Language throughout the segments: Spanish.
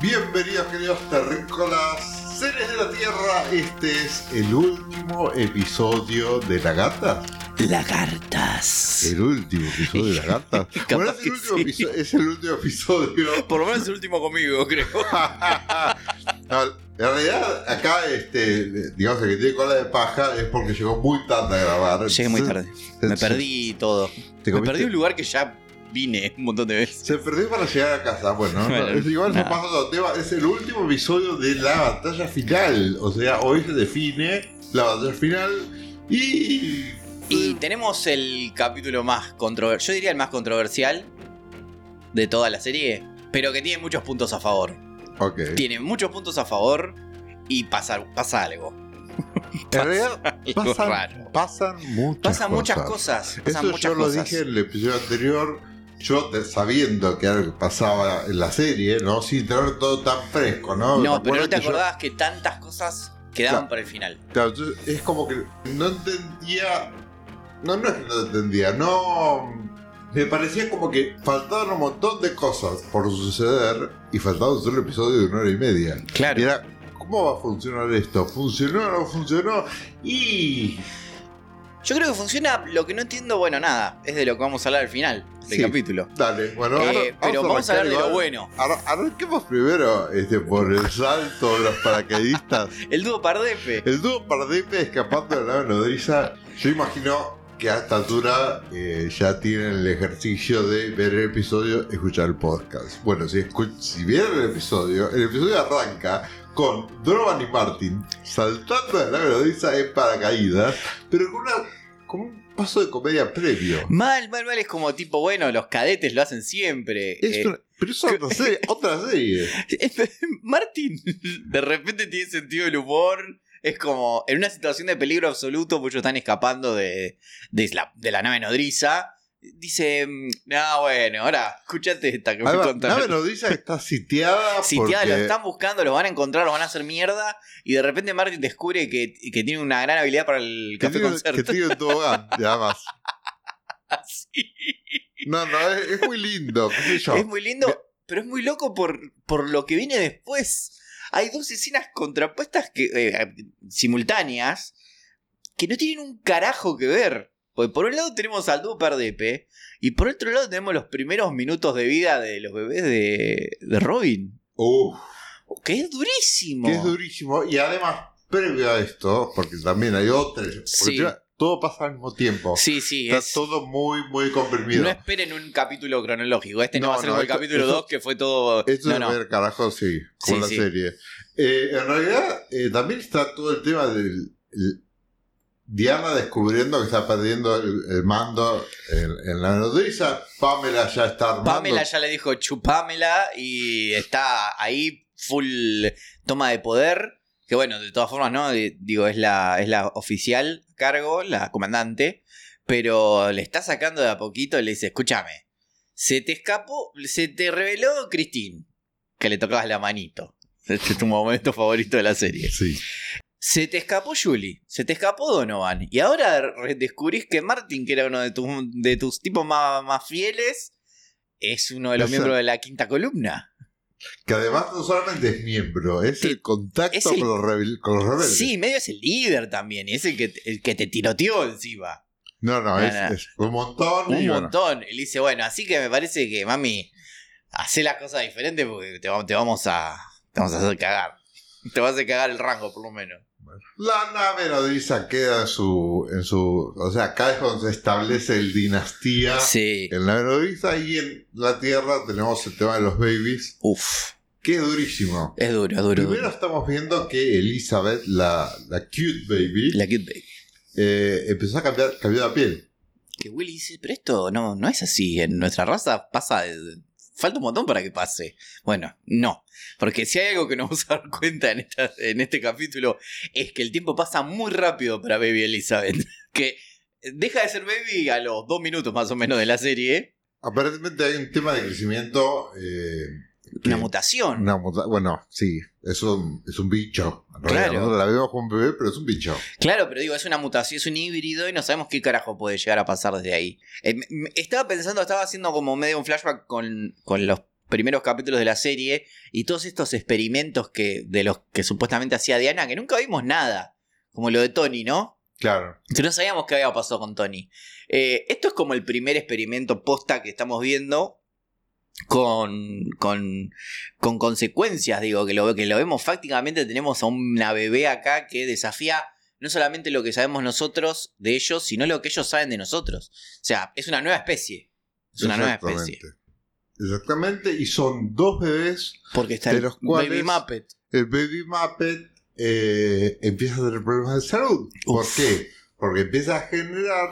Bienvenidos queridos terrícolas, seres de la Tierra. Este es el último episodio de Lagartas. Lagartas. El último episodio de Lagartas. Bueno, es, el último sí. episo- es el último episodio. Por lo menos el último conmigo, creo. No, en realidad, acá, este, digamos, el que tiene cola de paja es porque llegó muy tarde a grabar. Llegué muy tarde. Me perdí todo. ¿te Me perdí un lugar que ya vine un montón de veces. Se perdió para llegar a casa. Bueno, no, Bueno, es igual no otro tema. Es el último episodio de la batalla final. O sea, hoy se define la batalla final. Y. Y tenemos el capítulo más controversial, yo diría el más controversial de toda la serie, pero que tiene muchos puntos a favor. Tiene muchos puntos a favor y pasa, pasa algo. En realidad, pasan, pasan muchas Pasan cosas. muchas cosas. Pasan Eso muchas yo lo dije en el episodio anterior. Yo sabiendo que algo pasaba en la serie, ¿no? Sin tener todo tan fresco, ¿no? No, pero no te yo- acordabas que tantas cosas quedaban Claro. para el final. Claro, entonces es como que no entendía. No, no es que no entendía, no. Me parecía como que faltaban un montón de cosas por suceder y faltaba un solo episodio de una hora y media. Claro. Y era, ¿cómo va a funcionar esto? ¿Funcionó o no funcionó? Y. Yo creo que funciona. Lo que no entiendo, bueno, nada. Es de lo que vamos a hablar al final del Sí. capítulo. Dale, bueno, Eh, ahora pero vamos a hablar de lo bueno. Arra- Arranquemos primero este, por el salto de los paracaidistas. El dúo Pardepe. El dúo Pardepe escapando de la nave nodriza. Yo imagino que a esta altura eh, ya tienen el ejercicio de ver el episodio, escuchar el podcast. Bueno, si, si vieron el episodio, el episodio arranca con Drovan y Martin saltando de la nave nodriza en paracaídas, pero con, una, con un paso de comedia previo. Mal, mal, mal. Es como tipo, bueno, los cadetes lo hacen siempre. Es Eh, una- pero es otra serie. Otra serie. Martín, de repente tiene sentido del humor. Es como en una situación de peligro absoluto, pues ellos están escapando de, de, la, de la nave nodriza. Dice, no, bueno, ahora escúchate esta que me Además, contaron. nave nodriza está sitiada. Sitiada, porque... lo están buscando, lo van a encontrar, lo van a hacer mierda. Y de repente Martin descubre que, que tiene una gran habilidad para el que café tiene, concierto. que tiene un tobogán, además. Así. No, no, es, es muy lindo. qué sé yo. Es muy lindo, pero es muy loco por, por lo que viene después. Hay dos escenas contrapuestas que, eh, simultáneas que no tienen un carajo que ver. Porque por un lado tenemos al dúo Pardepe y por otro lado tenemos los primeros minutos de vida de los bebés de, de Robin. Uf, Que es durísimo. que es durísimo. Y además, previo a esto, porque también hay otras. Porque Sí. todo pasa al mismo tiempo. Sí, sí, Está es- todo muy, muy comprimido. no esperen un capítulo cronológico. Este no, No, va a ser no, como el capítulo esto- 2 que fue todo... Esto no, de no. ver carajo, sí, con Sí, la sí. serie. Eh, en realidad, eh, también está todo el tema del. el- Diana descubriendo que está perdiendo el, el mando en, en la nodriza. Pamela ya está armando. Pamela ya le dijo chupámela y está ahí full toma de poder. Que bueno, de todas formas, ¿no? De- Digo, es la, es la oficial a cargo, la comandante. Pero le está sacando de a poquito y le dice, escúchame, se te escapó, se te reveló Christine, que le tocabas la manito. Este es tu momento favorito de la serie. Sí. Se te escapó Julie, se te escapó Donovan. Y ahora descubrís que Martin, que era uno de tus, de tus tipos más, más fieles, es uno de los miembros de la quinta columna. Que además no solamente es miembro, es el contacto es el- Con, los con los rebeldes. Sí, medio es el líder también, y es el que, el que te tiroteó encima. No, no, No, es, no. es un montón. Un bueno, montón. Y le dice, bueno, así que me parece que, mami, hacé las cosas diferentes porque te, te vamos a. Te vamos a hacer cagar. Te vas a hacer cagar el rango, por lo menos. La nave nodriza queda en su, en su. O sea, acá es donde se establece el dinastía. Sí. En la nave nodriza y en la Tierra tenemos el tema de los babies, Uf. que es durísimo. Es duro, es duro. Primero duro. estamos viendo que Elizabeth, la, la cute baby, La cute baby. eh, empezó a cambiar, cambió la piel. Que Willy dice, pero esto no, no es así. En nuestra raza pasa. de- Falta un montón para que pase. Bueno, no. Porque si hay algo que nos vamos a dar cuenta en, esta, en este capítulo es que el tiempo pasa muy rápido para Baby Elizabeth. Que deja de ser Baby a los dos minutos más o menos de la serie. Aparentemente hay un tema de crecimiento. eh, Una mutación. una muta- bueno, sí, es un, es un bicho. Claro. Nosotros la vemos como un bebé, pero es un bicho. Claro, pero digo, es una mutación, es un híbrido y no sabemos qué carajo puede llegar a pasar desde ahí. Eh, estaba pensando, estaba haciendo como medio un flashback con, con los primeros capítulos de la serie y todos estos experimentos que, de los que supuestamente hacía Diana, que nunca vimos nada, como lo de Tony, ¿no? Claro. Que no sabíamos qué había pasado con Tony. Eh, esto es como el primer experimento posta que estamos viendo con, con, con consecuencias, digo, que lo, que lo vemos fácticamente, tenemos a una bebé acá que desafía no solamente lo que sabemos nosotros de ellos, sino lo que ellos saben de nosotros. O sea, es una nueva especie. Es una nueva especie. Exactamente. Y son dos bebés. Porque está De el los cuales- Baby Muppet. El Baby Muppet eh, empieza a tener problemas de salud. ¿Por qué? Porque empieza a generar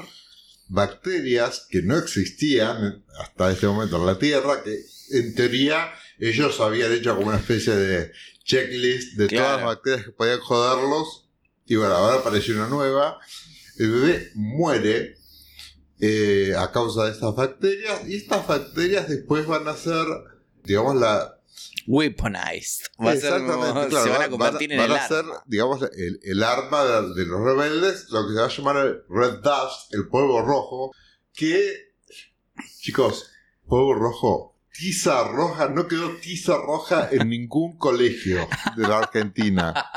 bacterias que no existían hasta ese momento en la Tierra, que en teoría ellos habían hecho como una especie de checklist de todas las bacterias que podían joderlos. Y bueno, ahora apareció una nueva. El bebé muere eh, a causa de estas bacterias y estas bacterias después van a ser, digamos, la, Weaponized. Va a ser claro, se van a convertir van- en el van a ser, arma. digamos, el, el arma de, de los rebeldes, lo que se va a llamar el Red Dust, el polvo rojo, que, chicos, polvo rojo, tiza roja, no quedó tiza roja en ningún colegio de la Argentina.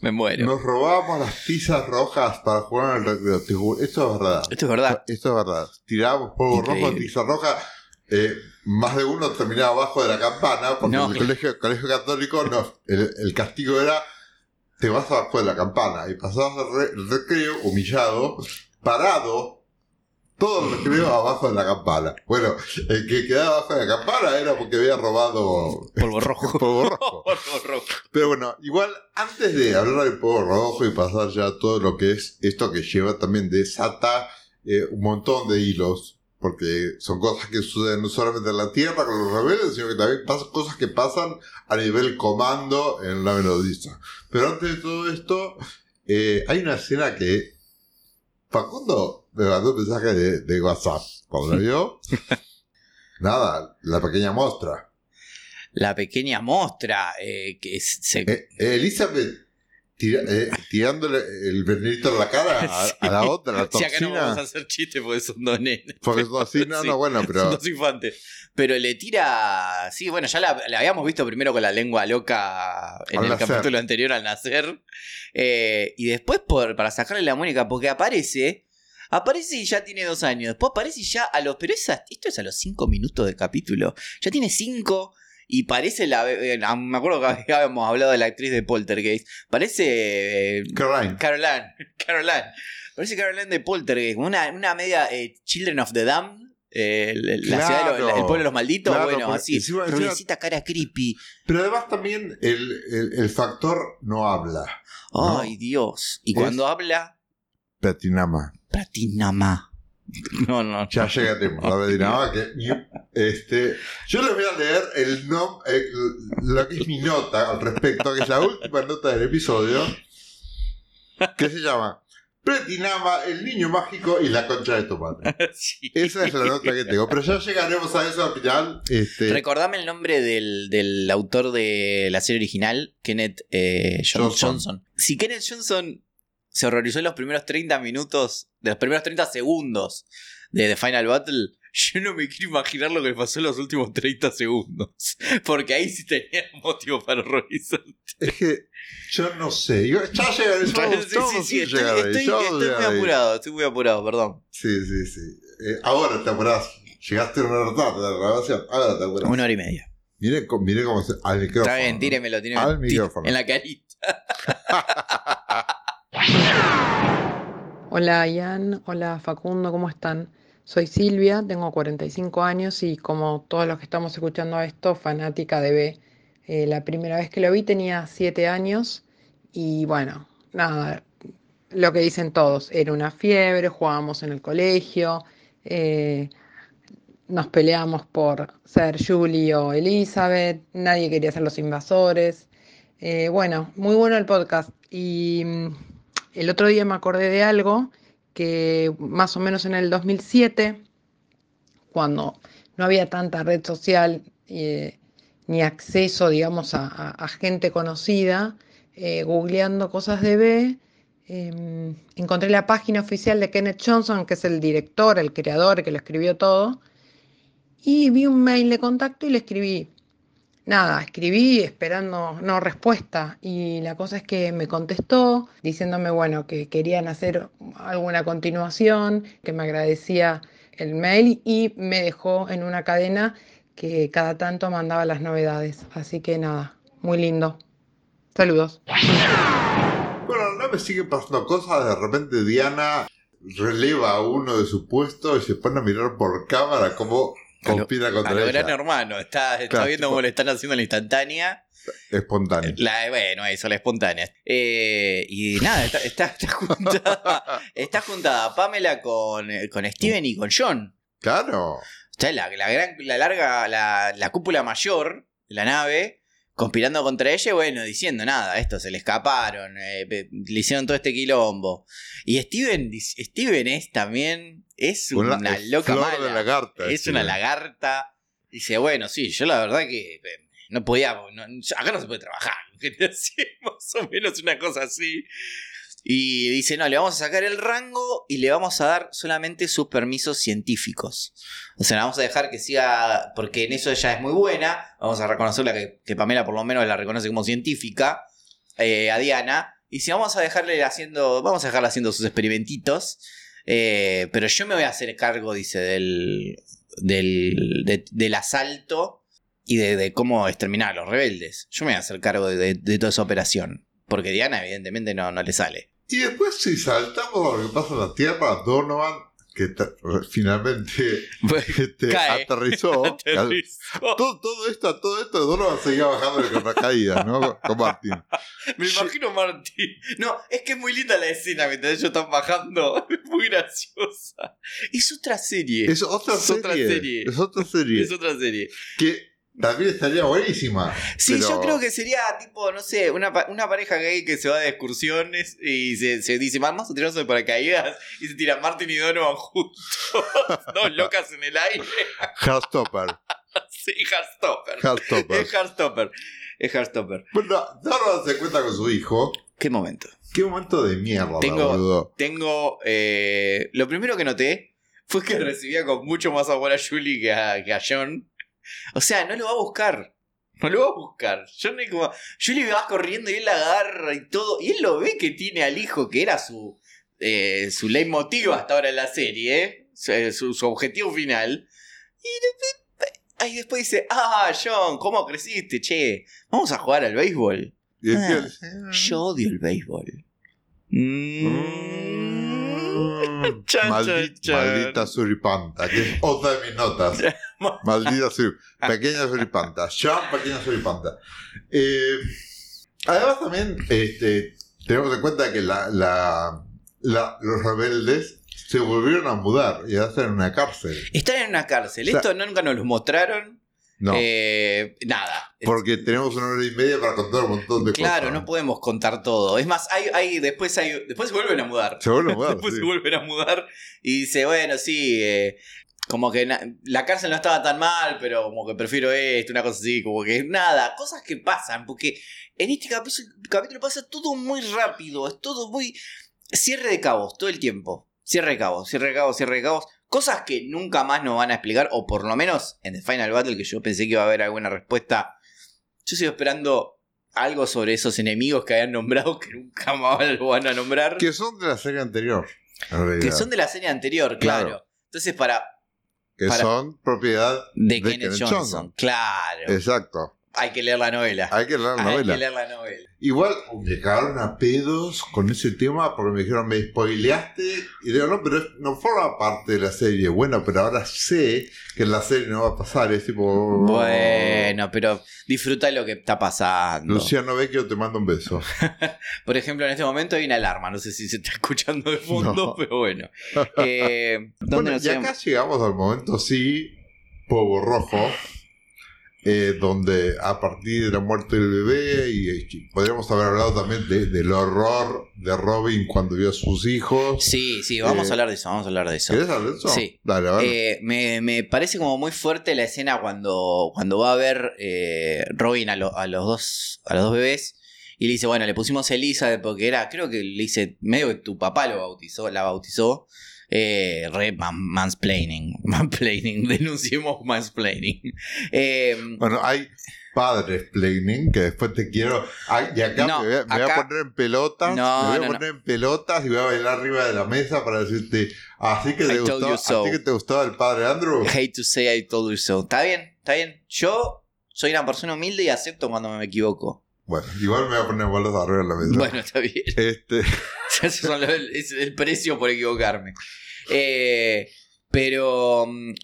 Me muero. Nos robábamos las tizas rojas para jugar en el recreo, esto es verdad. Esto es verdad. Esto es verdad. Tirábamos polvo Increíble. rojo, tiza roja. eh, más de uno terminaba abajo de la campana, porque No. en el colegio, colegio católico no, el, el castigo era te vas abajo de la campana y pasabas el, re- el recreo humillado, parado, todo el recreo abajo de la campana. Bueno, el que quedaba abajo de la campana era porque había robado Polvo rojo. polvo rojo. Polvo rojo. Pero bueno, igual antes de hablar del polvo rojo y pasar ya todo lo que es esto que lleva también desata eh, un montón de hilos, porque son cosas que suceden no solamente en la Tierra con los rebeldes, sino que también pasan cosas que pasan a nivel comando en la melodista. Pero antes de todo esto, eh, hay una escena que Facundo me mandó un mensaje de, de WhatsApp. Cuando lo vio, nada, la pequeña mostra. La pequeña mostra eh, que se, Eh, Elizabeth tira- eh, tirándole el venenito en la cara a, a la otra, a la Si acá no vamos a toxina. hacer chistes porque son dos nenes. Porque así, no, Sí, no, bueno, Son pero dos infantes. Pero le tira. Sí, bueno, ya la, la habíamos visto primero con la lengua loca en Al el nacer. capítulo anterior al nacer. Eh, y después por, para sacarle la muñeca, porque aparece. Aparece y ya tiene dos años. Después aparece y ya a los. Pero esa- esto es a los cinco minutos de capítulo. Ya tiene cinco. Y parece la. eh, me acuerdo que habíamos hablado de la actriz de Poltergeist. Parece. eh, Caroline. Caroline. Caroline. Parece Caroline de Poltergeist. Una, una media eh, Children of the Damned. el- la Claro. ciudad de los- el pueblo de los malditos. Claro, bueno, así. Rubiecita cara creepy. Pero además también el, el- el factor no habla. No. Ay, Dios. Y cuando habla. Platinama. Platinama. No, no. Ya llegaremos a Platinama. Que, este, yo les voy a leer el nom- eh, lo que es mi nota al respecto, que es la última nota del episodio, que se llama Platinama, el niño mágico y la concha de tu madre. Sí. Esa es la nota que tengo. Pero ya llegaremos a eso al final. Este, Recordame el nombre del, del autor de la serie original, Kenneth eh, John- Johnson. Johnson. Si Kenneth Johnson se horrorizó en los primeros 30 minutos, de los primeros 30 segundos de The Final Battle, yo no me quiero imaginar lo que le pasó en los últimos 30 segundos. Porque ahí sí tenía motivo para horrorizar. Es que yo no sé. Yo- ya llegaré. Sí, Vamos, sí, sí, a estoy, llegar estoy- estoy muy ahí. apurado, estoy muy apurado, perdón. Sí, sí, sí. Eh, ahora te apurás. Llegaste a una hora tarde de la grabación. Ahora te apurás. Una hora y media. Mire, mire cómo se. Al micrófono. Está bien, tíremelo, tíremelo. Al micrófono. En la carita. Hola Ian, hola Facundo, ¿cómo están? Soy Silvia, tengo 45 años y como todos los que estamos escuchando esto, fanática de B. Eh, la primera vez que lo vi tenía 7 años y bueno, nada, lo que dicen todos, era una fiebre, jugábamos en el colegio, eh, nos peleamos por ser Julie o Elizabeth, nadie quería ser los invasores. Eh, bueno, muy bueno el podcast y mm, el otro día me acordé de algo que más o menos en el 2007, cuando no había tanta red social eh, ni acceso, digamos, a, gente conocida, eh, googleando cosas de B, eh, encontré la página oficial de Kenneth Johnson, que es el director, el creador, que lo escribió todo, y vi un mail de contacto y le escribí. Nada, escribí esperando no respuesta y la cosa es que me contestó diciéndome, bueno, que querían hacer alguna continuación, que me agradecía el mail y me dejó en una cadena que cada tanto mandaba las novedades. Así que nada, muy lindo. Saludos. Bueno, no me sigue pasando cosas. De repente Diana releva a uno de su puesto y se pone a mirar por cámara como conspira A contra lo gran ella. hermano, está, está Claro, viendo tipo- cómo le están haciendo la instantánea. Espontáneo. La, bueno, eso, la espontánea. Eh, y nada, está, está, está juntada, está juntada Pamela con, con Steven y con John. Claro. Está la, la, gran, la larga, la, la cúpula mayor de la nave, conspirando contra ella bueno, diciendo nada, esto se le escaparon, eh, le hicieron todo este quilombo. Y Steven, Steven es también, es una, loca flor mala. de lagarta. Es sí. una lagarta. Dice, bueno, sí, yo la verdad que eh, no podía, no- acá no se puede trabajar. Más o menos una cosa así. Y dice, no, le vamos a sacar el rango y le vamos a dar solamente sus permisos científicos. O sea, la vamos a dejar que siga, porque en eso ella es muy buena. Vamos a reconocerla que, que Pamela por lo menos la reconoce como científica, eh, a Diana. Y si vamos a dejarle haciendo, vamos a dejarla haciendo sus experimentitos. Eh, pero yo me voy a hacer cargo, dice, del, del, de- del asalto y de, cómo exterminar a los rebeldes. Yo me voy a hacer cargo de, de- de toda esa operación. Porque Diana, evidentemente, no, no le sale. Y después, si saltamos a lo que pasa en la Tierra, Donovan, que finalmente este, Cae. aterrizó. Aterrizó. Todo, todo esto, todo esto, Donovan seguía bajando con paracaídas, ¿no? Con Martín. Me imagino Martín. No, es que es muy linda la escena mientras ellos están bajando. Es muy graciosa. Es otra serie. Es otra Es serie. otra serie. Es otra serie. Es otra serie. Que también estaría buenísima. Sí, pero- yo creo que sería tipo, no sé, una, una pareja gay que se va de excursiones y se, se dice, vamos a tirarnos de paracaídas y se tiran Martin y Donovan juntos. Dos locas en el aire. Heartstopper. Sí, Heartstopper. Heartstopper. Es Heartstopper. Es Heartstopper. Bueno, Donovan se cuenta con su hijo. ¿Qué momento? Qué momento de mierda, Tengo- boludo. Tengo. eh, lo primero que noté fue que recibía con mucho más amor a Julie que a, que a John. O sea, no lo va a buscar. No lo va a buscar. John es como. Julie va corriendo y él la agarra y todo. Y él lo ve que tiene al hijo, que era su. Eh, su leitmotiv hasta ahora en la serie, ¿eh? Su, su- su objetivo final. Y después, ahí después dice: Ah, John, ¿cómo creciste? Che, vamos a jugar al béisbol. Ah, Yo odio el béisbol. Mm. "Mm, Chan, maldi- chan. Maldita suripanta, que es otra de mis notas. Maldita suripanta. Pequeña suripanta. Sean pequeña suripanta. Eh, además también este, tenemos en cuenta que la, la- la- los rebeldes se volvieron a mudar y están en una cárcel. Están en una cárcel. O sea- Esto nunca nos lo mostraron. No, Eh, nada. porque tenemos una hora y media para contar un montón de Claro, cosas. no podemos contar todo. Es más, hay, hay, después, hay, después se vuelven a mudar. Se vuelven a mudar. después sí. se vuelven a mudar y dice, bueno, sí, eh, como que la cárcel no estaba tan mal, pero como que prefiero esto, una cosa así, como que nada, cosas que pasan, porque en este capítulo pasa todo muy rápido, es todo muy cierre de cabos todo el tiempo. Cierre de cabos, cierre de cabos, cierre de cabos. Cosas que nunca más nos van a explicar, o por lo menos en The Final Battle, que yo pensé que iba a haber alguna respuesta. Yo sigo esperando algo sobre esos enemigos que habían nombrado que nunca más lo van a nombrar. Que son de la serie anterior. Que son de la serie anterior, claro. Claro. Entonces, para. Que para- son propiedad De, de Kenneth, Johnson. Claro. Exacto. Hay que leer la novela. Hay que leer la Hay novela. que leer la novela. Igual me cagaron a pedos con ese tema porque me dijeron, me spoileaste. Y digo, no, pero no forma parte de la serie. Bueno, pero ahora sé que en la serie no va a pasar. Es tipo. Bueno, pero disfruta lo que está pasando. Luciano Vecchio, te mando un beso. Por ejemplo, en este momento hay una alarma. No sé si se está escuchando de fondo, No. pero bueno. Eh, ¿Dónde Bueno, nos y íbamos? acá llegamos al momento, sí, Povo Rojo, eh, donde a partir de la muerte del bebé, y, y podríamos haber hablado también de- del horror de Robin cuando vio a sus hijos. Sí, sí, vamos Eh, a hablar de eso. Vamos a hablar de eso. ¿Querés hablar de eso? Sí. Dale, ver. Eh, me, me parece como muy fuerte la escena cuando, cuando va a ver eh, Robin a, lo- a los dos, a los dos bebés y le dice, bueno, le pusimos Elizabeth porque era, creo que le dice, medio que tu papá lo bautizó, la bautizó. Eh, re man- mansplaining. Mansplaining. Denunciemos mansplaining. Eh, Bueno, hay padres planning que después te quiero. Ay, y acá No, me, voy a, me voy a acá- poner en pelotas. No, me voy a poner en pelotas y voy a bailar arriba de la mesa para decirte. Así que, I te gustó, so. así que te gustaba el padre Andrew. hate to say I told you so. Está bien, está bien. Yo soy una persona humilde y acepto cuando me equivoco. Bueno, igual me voy a poner bolas arriba de la mesa. Bueno, está bien. Este, los- es el precio por equivocarme. Eh, pero mm,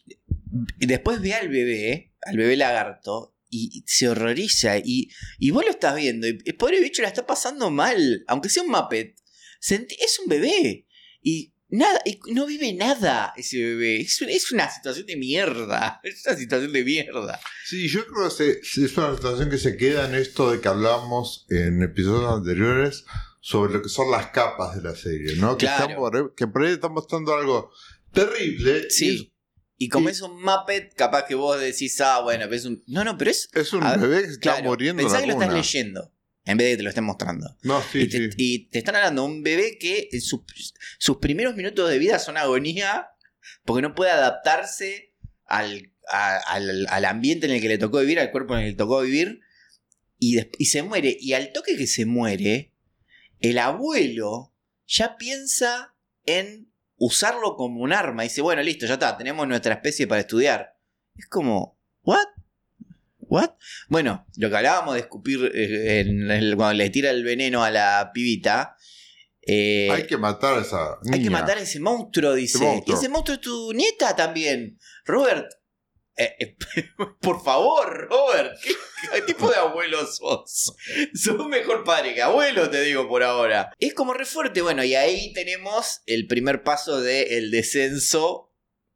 después ve al bebé, al bebé lagarto, y se horroriza. Y, y vos lo estás viendo. Y el pobre bicho la está pasando mal. Aunque sea un Muppet. Es un bebé. Y nada, y no vive nada ese bebé. Es, un- es una situación de mierda. Es una situación de mierda. sí, yo creo que es una situación que se queda en esto de que hablamos en episodios anteriores sobre lo que son las capas de la serie, ¿no? Que, están por ahí- que por ahí están mostrando algo terrible. Sí. Y como y- es un Muppet, capaz que vos decís, ah, bueno, pero es un. No, no, pero es. Es, un ver, bebé que está Claro, muriendo en pensá la que lo estás leyendo. En vez de que te lo estén mostrando. No, sí, y, te, sí. y te están hablando de un bebé que en sus, sus primeros minutos de vida son agonía porque no puede adaptarse al, a- al, al ambiente en el que le tocó vivir, al cuerpo en el que le tocó vivir, y, y se muere. Y al toque que se muere, el abuelo ya piensa en usarlo como un arma. Y dice, bueno, listo, ya está, tenemos nuestra especie para estudiar. Es como, ¿what? ¿What? Bueno, lo que hablábamos de escupir eh, en el- cuando le tira el veneno a la pibita. eh, hay que matar a esa niña. hay que matar a ese monstruo, dice. monstruo. Y ese monstruo es tu nieta también. Robert, eh, eh, por favor, Robert, ¿qué, qué tipo de abuelo sos? Sos un mejor padre que abuelo, te digo por ahora. Es como re fuerte. Bueno, y ahí tenemos el primer paso del descenso.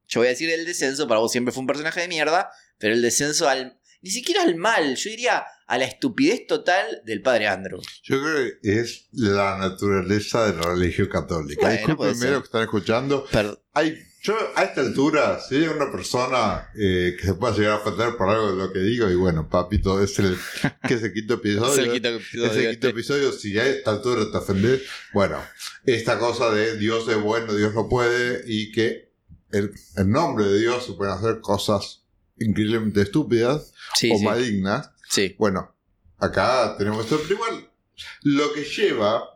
Yo voy a decir el descenso, para vos siempre fue un personaje de mierda, pero el descenso al. Ni siquiera al mal, yo diría a la estupidez total del padre Andrew. Yo creo que es la naturaleza de la religión católica. Bueno, lo que están escuchando. Perdón. Hay, yo a esta altura, si hay una persona eh, que se pueda llegar a ofender por algo de lo que digo, y bueno, papito, es el que es el quinto episodio. Es el quinto episodio Es el quinto este. episodio, si a esta altura te ofendes, bueno, esta cosa de Dios es bueno, Dios no puede, y que el, en nombre de Dios se pueden hacer cosas increíblemente estúpidas Sí, o sí. malignas. sí. Bueno, acá tenemos esto, pero igual lo que lleva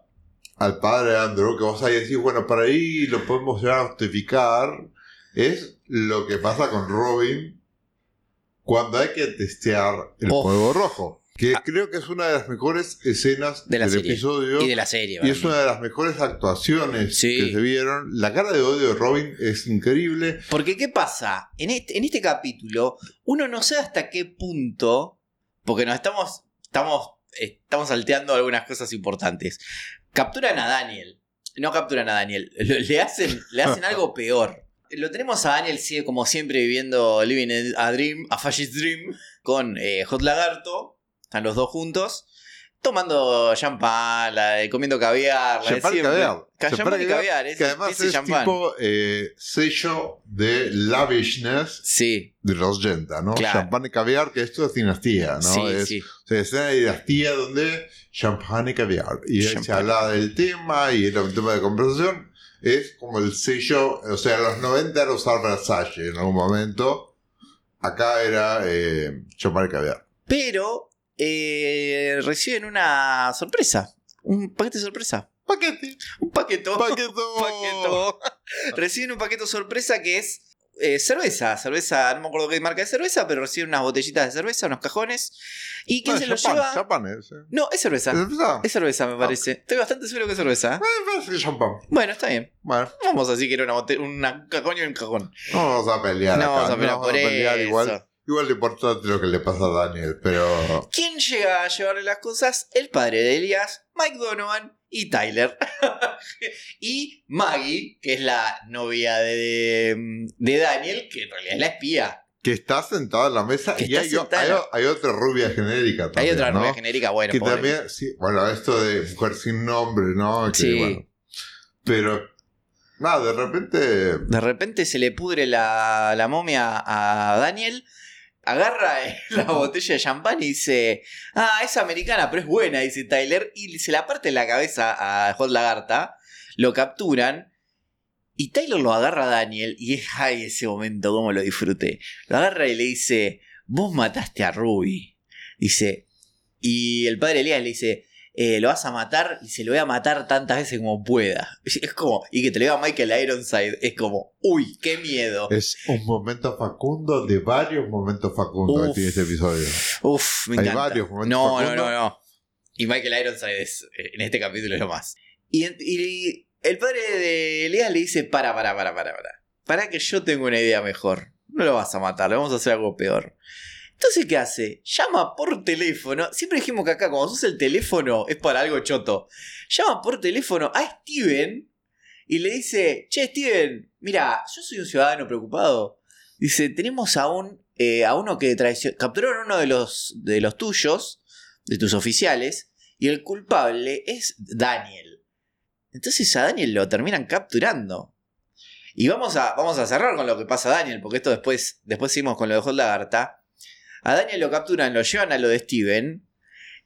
al padre Andrew, que vos ahí decís, bueno, para ahí lo podemos llegar a justificar, es lo que pasa con Robin cuando hay que testear el Oh. fuego rojo. Que Ah. creo que es una de las mejores escenas De la del serie. episodio. Y de la serie. Y es una de las mejores actuaciones Sí. que se vieron. La cara de odio de Robin es increíble. Porque, ¿qué pasa? En este, en este capítulo, uno no sabe hasta qué punto, porque nos estamos, estamos, estamos salteando algunas cosas importantes. Capturan a Daniel. No capturan a Daniel. Le hacen, le hacen algo peor. Lo tenemos a Daniel, como siempre, viviendo Living a Dream, a Fascist Dream, con eh, Hot Lagarto. Están los dos juntos. Tomando champán, la comiendo caviar, la Champán y caviar. Ca- Champán y caviar, ese, Que además ese es champán. tipo eh, sello de lavishness Sí, de los Yenta, ¿no? Claro. Champán y caviar, que esto es dinastía, ¿no? sí, es, sí. O sea, es una dinastía donde champán y caviar. Y ahí se Champán. habla del tema y era un tema de conversación. Es como el sello, o sea, en los 90 era usar Versace en algún momento. Acá era eh, champán y caviar. Pero eh, reciben una sorpresa. Un paquete sorpresa. Paquete. Un paqueto. Paqueto. Paqueto. reciben un paquete sorpresa que es eh, cerveza. Cerveza, no me acuerdo qué marca de cerveza, pero reciben unas botellitas de cerveza, unos cajones. ¿Y quién Ah, se los lleva? Champán es. ¿eh? No, es cerveza. ¿Es cerveza, me parece. Estoy bastante seguro que es cerveza. Eh, parece que es champán. Bueno, está bien. Bueno, Vamos así que era una una- un cajón y un cajón. no vamos a pelear No acá. vamos a pelear no por eso. igual. Igual le importa lo que le pasa a Daniel, pero... ¿Quién llega a llevarle las cosas? El padre de Elias, Mike Donovan y Tyler. y Maggie, que es la novia de, de Daniel, que en realidad es la espía. Que está sentada en la mesa Que y hay, hay, hay otra rubia genérica también, Hay otra ¿no? novia genérica, bueno, que pobre. también, sí, bueno, esto de mujer sin nombre, ¿no? Que, Sí. bueno, pero, nada, de repente, De repente se le pudre la, la momia a Daniel. Agarra eh, la botella de champán y dice: Ah, es americana, pero es buena, dice Tyler. Y se la parte en la cabeza a Hot Lagarta. Lo capturan. Y Taylor lo agarra a Daniel y es, ay, ese momento, cómo lo disfruté. Lo agarra y le dice, vos mataste a Ruby. Dice, y el padre Elías le dice, eh, lo vas a matar y se lo voy a matar tantas veces como pueda. Es como, y que te lo diga Michael Ironside, es como, uy, qué miedo. Es un momento facundo de varios momentos facundos que tiene este episodio. Uf, me Hay encanta. varios momentos no, no, Facundo. no, no. Y Michael Ironside es, eh, en este capítulo es lo más. Y, el padre de Elías le dice, para, para, para, para, para. Para que yo tengo una idea mejor. No lo vas a matar, le vamos a hacer algo peor. Entonces, ¿qué hace? Llama por teléfono. Siempre dijimos que acá, cuando sos el teléfono, es para algo choto. Llama por teléfono a Steven y le dice: Che, Steven, mira, yo soy un ciudadano preocupado. Dice: Tenemos a, un, eh, a uno que traicionó. Capturaron uno de los, de los tuyos, de tus oficiales, y el culpable es Daniel. Entonces a Daniel lo terminan capturando. Y vamos a, vamos a cerrar con lo que pasa a Daniel, porque esto después, después seguimos con lo de Hot Lagarta. A Daniel lo capturan, lo llevan a lo de Steven.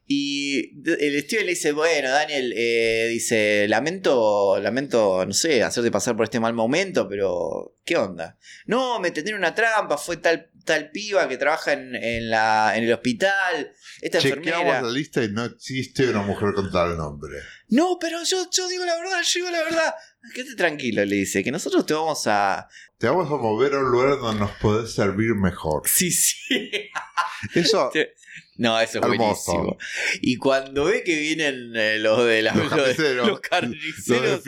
Y el Steven le dice, bueno, Daniel, eh, dice, lamento, lamento, no sé, hacerte pasar por este mal momento, pero ¿qué onda? No, me tendieron una trampa, fue tal, tal piba que trabaja en, en la, en el hospital, esta Chequeamos enfermera. la lista y no existe una mujer con tal nombre. No, pero yo, yo digo la verdad, yo digo la verdad. Quédate tranquilo, le dice, que nosotros te vamos a... Te vamos a mover a un lugar donde nos podés servir mejor. Sí, sí. Eso, No, eso es Hermoso. buenísimo. Y cuando ve que vienen eh, los de la, Los carniceros. los carniceros,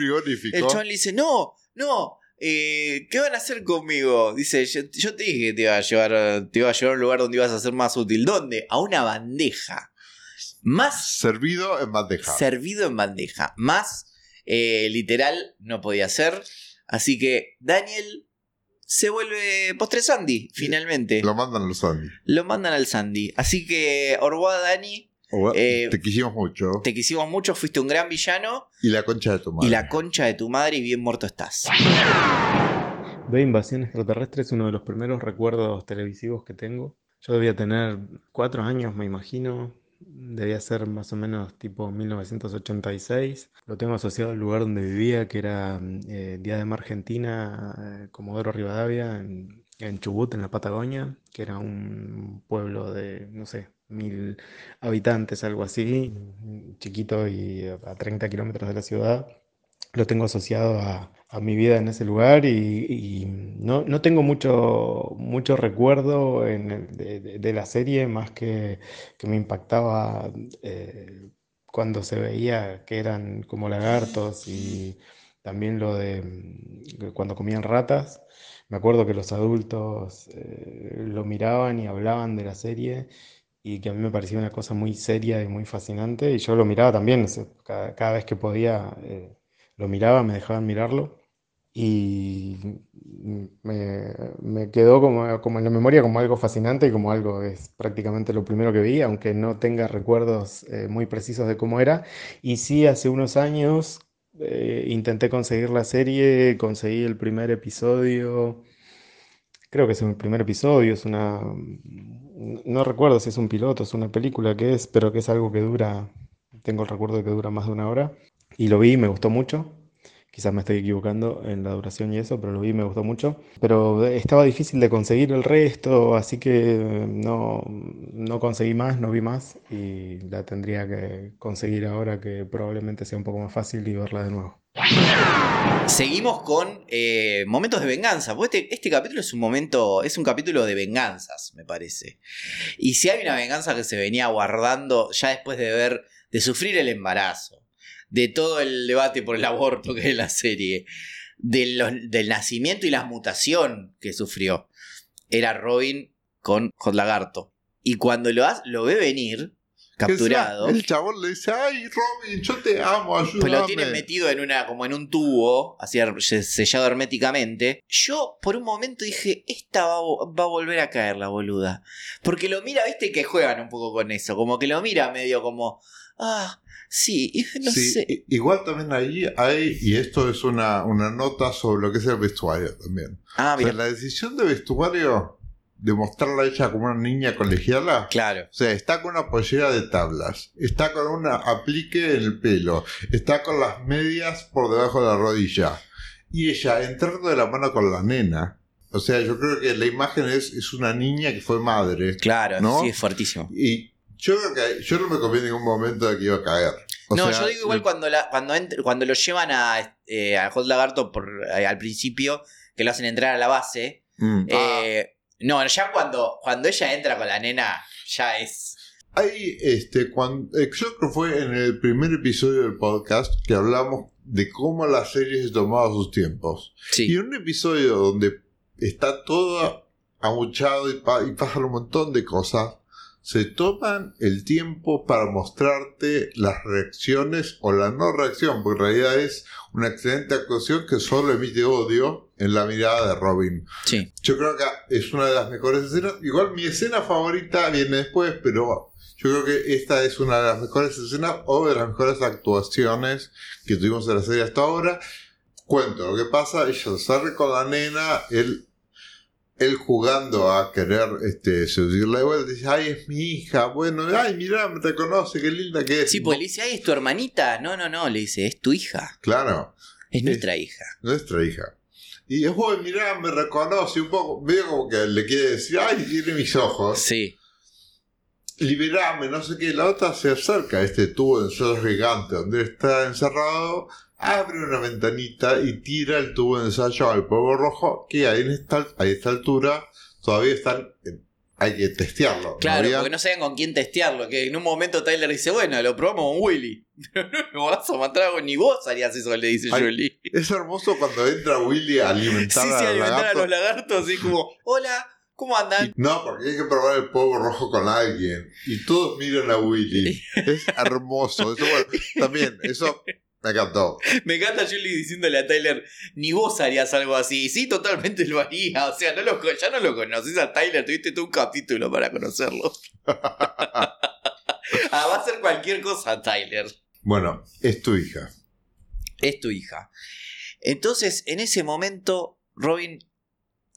el chaval le dice, no, no, eh, ¿qué van a hacer conmigo? Dice, yo, yo te dije que te iba a llevar, te iba a llevar a un lugar donde ibas a ser más útil. ¿Dónde? A una bandeja. Más Servido en bandeja. servido en bandeja. Más eh, literal no podía ser. Así que Daniel se vuelve postre Sandy, finalmente. Lo mandan los Andy. Lo mandan al Sandy. Así que, Orboa Dani, Eh, te quisimos mucho. te quisimos mucho, fuiste un gran villano. Y la concha de tu madre. Y la concha de tu madre y bien muerto estás. Ve Invasión Extraterrestre es uno de los primeros recuerdos televisivos que tengo. Yo debía tener cuatro años, me imagino. Debía ser más o menos tipo 1986. Lo tengo asociado al lugar donde vivía, que era eh, Diadema Argentina, eh, Comodoro Rivadavia, en, en Chubut, en la Patagonia, que era un pueblo de, no sé, mil habitantes, algo así, chiquito y a 30 kilómetros de la ciudad lo tengo asociado a, a mi vida en ese lugar y, no, no tengo mucho, mucho recuerdo de, la serie, más que, que me impactaba eh, cuando se veía que eran como lagartos y también lo de mm, cuando comían ratas. Me acuerdo que los adultos eh, lo miraban y hablaban de la serie y que a mí me parecía una cosa muy seria y muy fascinante y yo lo miraba también, cada vez que podía. eh, lo miraba, me dejaban mirarlo y me, quedó como, como en la memoria como algo fascinante y como algo es prácticamente lo primero que vi, aunque no tenga recuerdos eh, muy precisos de cómo era. Y sí, hace unos años eh, intenté conseguir la serie, conseguí el primer episodio, creo que es el primer episodio, es una... No recuerdo si es un piloto, es una película que es, pero que es algo que dura, tengo el recuerdo de que dura más de una hora. Y lo vi, me gustó mucho. Quizás me estoy equivocando en la duración y eso, pero lo vi, me gustó mucho. Pero estaba difícil de conseguir el resto, así que no, no conseguí más, no vi más. Y la tendría que conseguir ahora que probablemente sea un poco más fácil y verla de nuevo. Seguimos con eh, momentos de venganza. Este, este capítulo es un momento. Es un capítulo de venganzas, me parece. Y si hay una venganza que se venía guardando ya después de ver. de sufrir el embarazo. De todo el debate por el aborto que es la serie. de los- del nacimiento y la mutación que sufrió. Era Robin con Hot Lagarto. Y cuando lo, lo ve venir, capturado. El chabón le dice, ay Robin, yo te amo, ayúdame. Pues lo tienen metido en una, como en un tubo, así sellado herméticamente. Yo por un momento dije, esta va, va a volver a caer la boluda. Porque lo mira, viste que juegan un poco con eso, como que lo mira medio como, ah, sí, no Sí, sé. igual también ahí hay, y esto es una, una nota sobre lo que es el vestuario también. Ah, O sea, mira, la decisión de vestuario de mostrarla ella como una niña colegiala. claro. O sea, está con una pollera de tablas, está con un aplique en el pelo, está con las medias por debajo de la rodilla. y ella entrando de la mano con la nena. O sea, yo creo que la imagen es, es una niña que fue madre. Claro, ¿No? sí, es fuertísimo. Y yo creo que yo no me comí en ningún momento de que iba a caer. O no, sea, yo digo igual cuando, la, cuando, cuando lo llevan a, eh, a Hot Lagarto por, eh, al principio, que lo hacen entrar a la base. Mm. eh, No, ya cuando, cuando ella entra con la nena, ya es. Hay, este, cuando, eh, yo creo que fue en el primer episodio del podcast que hablamos de cómo la serie se tomaba sus tiempos. Y en un episodio donde está todo amuchado y, pa- y pasan un montón de cosas, se toman el tiempo para mostrarte las reacciones o la no reacción, porque en realidad es una excelente actuación que solo emite odio en la mirada de Robin. Sí. Yo creo que es una de las mejores escenas. Igual mi escena favorita viene después, pero yo creo que esta es una de las mejores escenas o de las mejores actuaciones que tuvimos en la serie hasta ahora. Cuento lo que pasa, ella sale con la nena, él, él jugando a querer este, seducirla de vuelta, dice, ay, es mi hija, bueno, ay, mirá, me reconoce, qué linda que es. Sí, pues le dice, ay, es tu hermanita. No, no, no, le dice, es tu hija. Claro, Es nuestra hija. nuestra hija. Y después, mirá, me reconoce un poco, medio como que le quiere decir, ay, tiene mis ojos. Sí. liberame, no sé qué. La otra se acerca a este tubo de ensayo gigante donde está encerrado, abre una ventanita y tira el tubo de ensayo al polvo rojo, que ahí en esta, a esta altura todavía están. en- hay que testearlo. ¿no Claro, había? porque no saben con quién testearlo. Que en un momento Tyler dice, bueno, lo probamos con Willy. No vas a matar ni vos harías eso, le dice Ay, Julie. Es hermoso cuando entra Willy a Sí, alimentar sí, al alimentar a los lagartos, así como, hola, ¿cómo andan? No, porque hay que probar el polvo rojo con alguien. Y todos miran a Willy. Es hermoso. Eso, bueno, también, eso me encanta Julie diciéndole a Tyler, ni vos harías algo así. Y sí, totalmente lo haría. O sea, no lo, ya no lo conoces a Tyler, tuviste todo un capítulo para conocerlo. ah, va a hacer cualquier cosa, Tyler. Bueno, es tu hija. Es tu hija. Entonces, en ese momento, Robin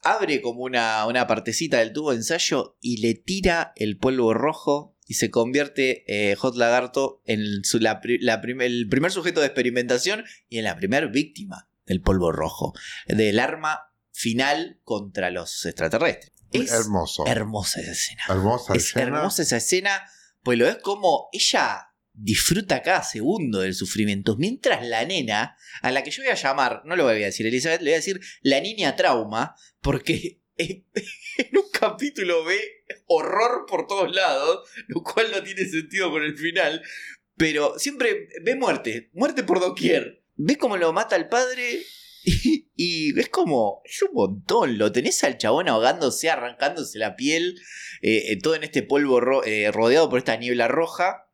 abre como una, una partecita del tubo de ensayo y le tira el polvo rojo y se convierte eh, Hot Lagarto en su- la pri- la prim- el primer sujeto de experimentación y en la primera víctima del polvo rojo, del arma final contra los extraterrestres. Es hermoso. hermosa esa escena. Hermosa Es escena. hermosa esa escena, pues lo es como ella disfruta cada segundo del sufrimiento, mientras la nena, a la que yo voy a llamar, no lo voy a decir Elizabeth, le voy a decir la niña trauma, porque en en un capítulo ve horror por todos lados, lo cual no tiene sentido con el final, pero siempre ve muerte, muerte por doquier. Ve cómo lo mata el padre y, y es como, es un montón. Lo tenés al chabón ahogándose, arrancándose la piel, eh, eh, todo en este polvo eh, rodeado por esta niebla roja.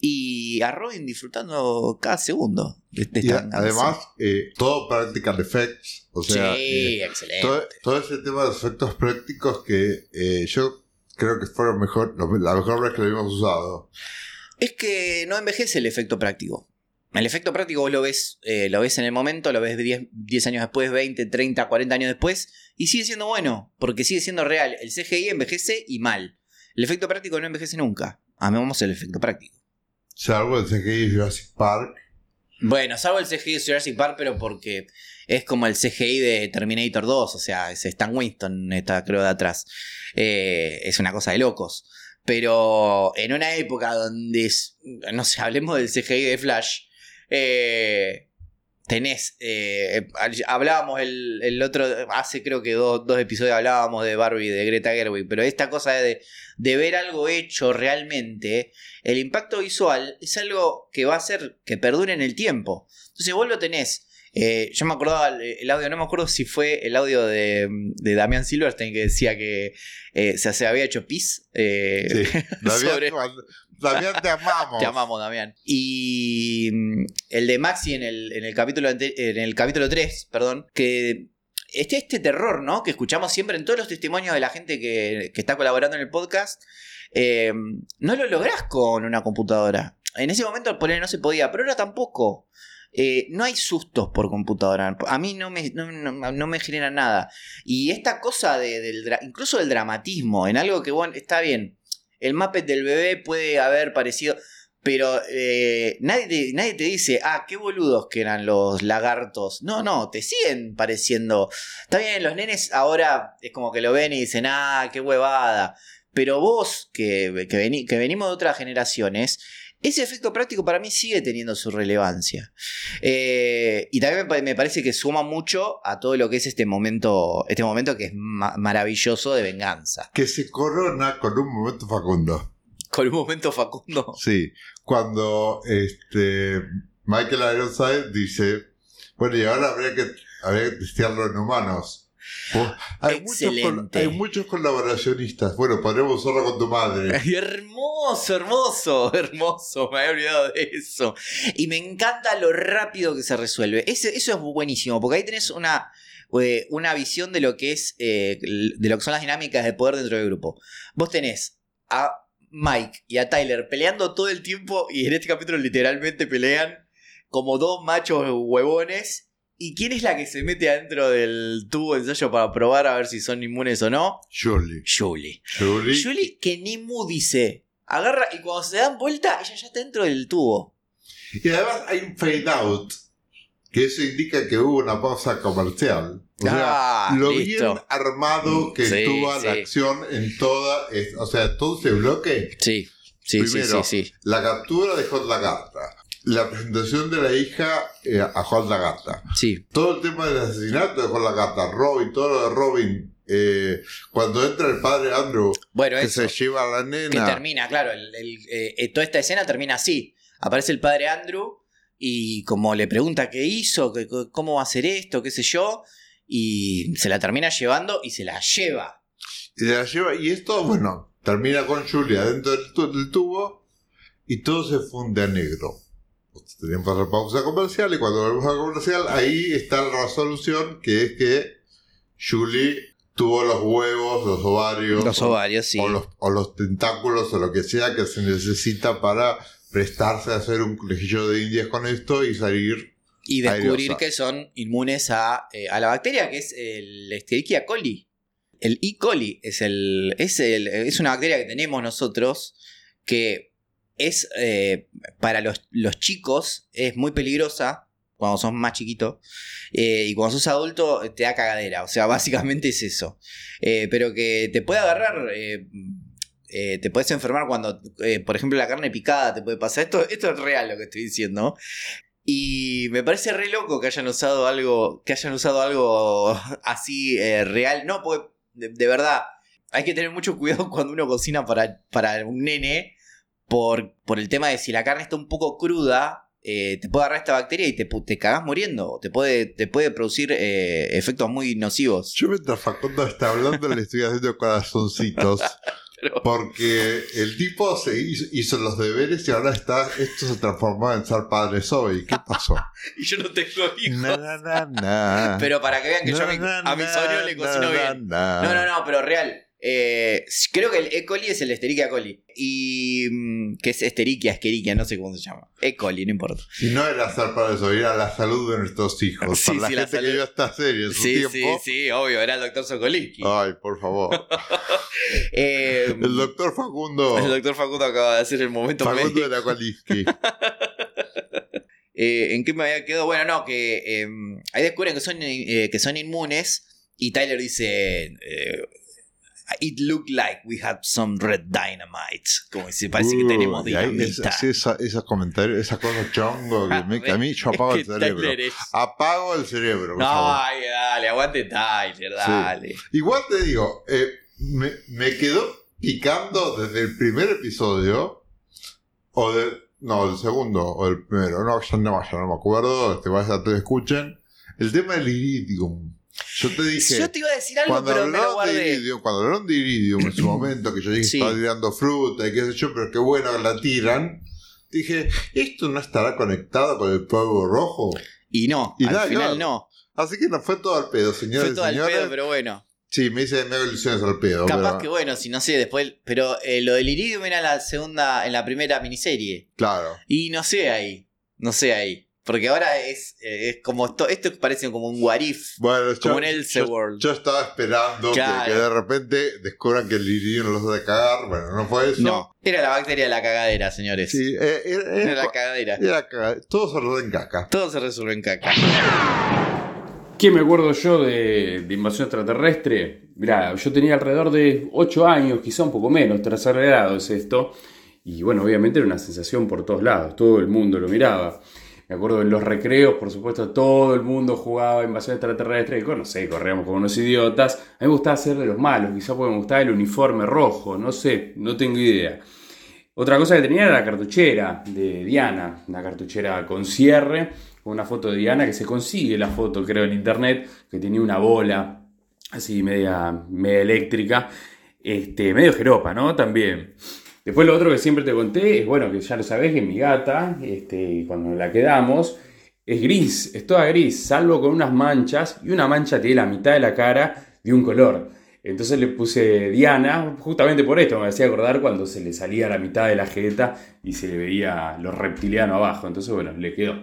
Y a Robin disfrutando cada segundo. Y además, eh, todo practical effects. O sea, sí, eh, excelente. todo, todo ese tema de efectos prácticos que eh, yo creo que fueron mejor, la mejor vez que lo hemos usado. Es que no envejece el efecto práctico. El efecto práctico vos lo ves, eh, lo ves en el momento, lo ves 10, 10 años después, 20, 30, 40 años después, y sigue siendo bueno, porque sigue siendo real. El CGI envejece y mal. El efecto práctico no envejece nunca. Amemos el efecto práctico. Salvo el CGI de Jurassic Park. Bueno, salvo el CGI de Jurassic Park, pero porque es como el CGI de Terminator 2, o sea, es Stan Winston, está creo de atrás. Eh, es una cosa de locos. Pero en una época donde, no sé, hablemos del CGI de Flash, eh, tenés, eh, hablábamos el, el otro, hace creo que dos, dos episodios hablábamos de Barbie, de Greta Gerwig, pero esta cosa de, de ver algo hecho realmente, el impacto visual es algo que va a hacer que perdure en el tiempo. Entonces vos lo tenés. eh, yo me acordaba el, audio, no me acuerdo si fue el audio de, de Damián Silverstein que decía que eh, se, se había hecho pis. eh, Sí. Sobre- Damián, te amamos. te amamos, Damián. Y mm, el de Maxi en el, en el capítulo en el capítulo 3, perdón, que este, este terror, ¿no? Que escuchamos siempre en todos los testimonios de la gente que, que está colaborando en el podcast. eh, no lo lográs con una computadora. En ese momento ahí no se podía, pero ahora tampoco. Eh, no hay sustos por computadora. A mí no me, no, no- no me genera nada. Y esta cosa de- del incluso del dramatismo, en algo que bueno, está bien. El Muppet del bebé puede haber parecido. Pero eh, nadie, te, nadie te dice, ah, qué boludos que eran los lagartos. No, no, te siguen pareciendo. Está bien, los nenes ahora es como que lo ven y dicen, ah, qué huevada. Pero vos, que, que, que venimos de otras generaciones, ese efecto práctico para mí sigue teniendo su relevancia. Eh, y también me pa- me parece que suma mucho a todo lo que es este momento, este momento que es ma- maravilloso de venganza. Que se corona con un momento facundo. Con un momento facundo. Sí, cuando este Michael Ironside dice, bueno, y ahora habría que, habría que testearlo en humanos. Hay, muchos, hay muchos colaboracionistas. Bueno, podremos usarlo con tu madre. Hermoso, hermoso, hermoso. Me había olvidado de eso. Y me encanta lo rápido que se resuelve. Ese- eso es buenísimo, porque ahí tenés una, eh, una visión de lo que es eh, de lo que son las dinámicas de poder dentro del grupo. Vos tenés a Mike y a Tyler peleando todo el tiempo, y en este capítulo literalmente pelean como dos machos huevones. ¿Y quién es la que se mete adentro del tubo de ensayo para probar a ver si son inmunes o no? Julie. Julie. Julie. Julie que ni mu dice. Agarra y cuando se dan vuelta, ella ya está dentro del tubo. Y además hay un fade out. Que eso indica que hubo una pausa comercial. O sea, Ah, lo listo. bien armado que Sí, estuvo la acción en toda. o sea, todo ese bloque. Sí, sí, Primero, sí, sí, sí. La captura de Hot Lagarta. La presentación de la hija eh, a Hot Lagarta. Sí, Todo el tema del asesinato de Hot Lagarta. Robin, todo lo de Robin. eh, cuando entra el padre Andrew, Bueno, que eso. se lleva a la Que nena. termina, claro. el- el, eh, toda esta escena termina así. Aparece el padre Andrew y como le pregunta qué hizo, qué- cómo va a hacer esto, qué sé yo. Y se la termina llevando y se la lleva. Y se la lleva. Y esto, bueno, termina con Julia dentro del, del tubo. Y todo se funde a negro. Teníamos que hacer pausa comercial. Y cuando volvemos a comercial, ahí está la resolución: que es que Julie tuvo los huevos, los ovarios. Los o- ovarios, sí. o los, o los tentáculos o lo que sea que se necesita para prestarse a hacer un colegio de indias con esto y salir. Y descubrir que son inmunes a, eh, a la bacteria, que es el Escherichia coli. El E. coli es, el, es, el- es una bacteria que tenemos nosotros que es eh, para los, los chicos es muy peligrosa cuando sos más chiquito eh, y cuando sos adulto te da cagadera. O sea, básicamente es eso. Eh, pero que te puede agarrar... eh, eh, te puedes enfermar cuando, eh, por ejemplo, la carne picada te puede pasar. Esto, esto es real lo que estoy diciendo. Y me parece re loco que hayan usado algo, que hayan usado algo así eh, real. No, porque de, de verdad hay que tener mucho cuidado cuando uno cocina para, para un nene por, por el tema de si la carne está un poco cruda. eh, te puede agarrar esta bacteria y te, te cagás muriendo. Te puede, te puede producir eh, efectos muy nocivos. Yo mientras Facundo está hablando le estoy haciendo corazoncitos. Pero- Porque el tipo se hizo, hizo los deberes y ahora está. Esto se transformó en ser padre soy. ¿Qué pasó? Y yo no tengo hijos. Na, na, na. Pero para que vean que yo a mi, a mi na, sobrino le cocino bien. No, no, no, pero real. Eh, creo que el E. coli es el Escherichia coli. Y. mm, que es Esterichia, Escherichia, no sé cómo se llama. E. coli, no importa. Y no era ser padre soy, era la salud de nuestros hijos. Sí, Para la sí, la gente que vio esta serie en su Sí, sí, tiempo. sí, obvio, era el doctor Sokolinsky. Ay, por favor. Eh, El doctor Facundo. el doctor Facundo acaba de hacer el momento Facundo médico. de la. Eh, ¿En qué me había quedado? Bueno, no, que eh, ahí descubren que son, eh, que son inmunes. Y Tyler dice. It looked like we had some red dynamite. Como si parece que tenemos dinamita. sí, esa- esos comentarios, esa cosa chongo que, me- que a mí yo apago el cerebro. Es- Apago el cerebro. No, ay, dale, aguante Tyler, dale. Igual te digo, eh, me, me quedó picando desde el primer episodio, o del, no, el segundo, o el primero, no, ya no, ya no me acuerdo, este, vaya te escuchen, el tema del iridium. Yo te dije, Yo te iba a decir algo, cuando pero me lo hablaron, de guardé. iridium, cuando hablaron de iridium en su momento, que yo dije Sí. que estaba tirando fruta y qué sé yo, pero qué bueno que la tiran, dije, ¿esto no estará conectado con el polvo rojo? Y no, Y al nada, final no. Así que no fue todo al pedo, señores Fue todo al señores. pedo, pero bueno. Sí, me hice me hago ilusiones al pedo. Capaz pero- que bueno, si no sé, después. Pero eh, lo del Iridium era la segunda, en la primera miniserie. Claro. Y no sé ahí. No sé ahí. Porque ahora es, eh, es como esto, esto parece como un what if, Bueno, como yo, un Elseworld. yo, yo estaba esperando que- Claro. que, de repente descubran que el iridio no los hace cagar. Bueno, no fue eso. No, era la bacteria de la cagadera, señores. Sí, eh, era, Era era- la cagadera. era caga- Todo se rodó en caca. Todo se resuelve en caca. ¿Qué me acuerdo yo de, de invasión extraterrestre? Mirá, yo tenía alrededor de 8 años, quizá un poco menos, tercer grado es esto. Y bueno, obviamente era una sensación por todos lados, todo el mundo lo miraba. Me acuerdo en los recreos, por supuesto, todo el mundo jugaba invasión extraterrestre, y, no sé, corríamos como unos idiotas. A mí me gustaba ser de los malos, quizá porque me gustaba el uniforme rojo, no sé, no tengo idea. Otra cosa que tenía era la cartuchera de Diana, una cartuchera con cierre, con una foto de Diana que se consigue la foto, creo, en internet, que tenía una bola así media, media eléctrica, este, medio jeropa, ¿no? También. Después lo otro que siempre te conté es, bueno, que ya lo sabés, que mi gata, este, cuando la quedamos, es gris, es toda gris, salvo con unas manchas, y una mancha tiene la mitad de la cara de un color. Entonces le puse Diana, justamente por esto, me hacía acordar cuando se le salía la mitad de la jeta y se le veía lo reptiliano abajo. Entonces, bueno, le quedó.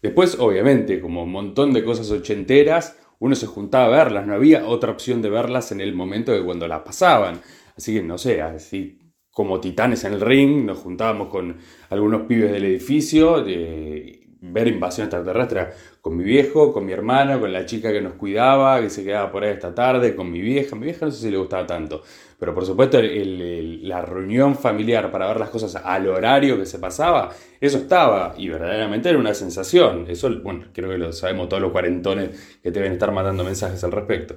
Después, obviamente, como un montón de cosas ochenteras, uno se juntaba a verlas, no había otra opción de verlas en el momento de cuando las pasaban. Así que, no sé, así como titanes en el ring, nos juntábamos con algunos pibes del edificio, de ver invasión extraterrestre con mi viejo, con mi hermana, con la chica que nos cuidaba, que se quedaba por ahí esta tarde, con mi vieja. Mi vieja no sé si le gustaba tanto, pero por supuesto la reunión familiar para ver las cosas al horario que se pasaba, eso estaba y verdaderamente era una sensación. Eso, bueno, creo que lo sabemos todos los cuarentones que deben estar mandando mensajes al respecto.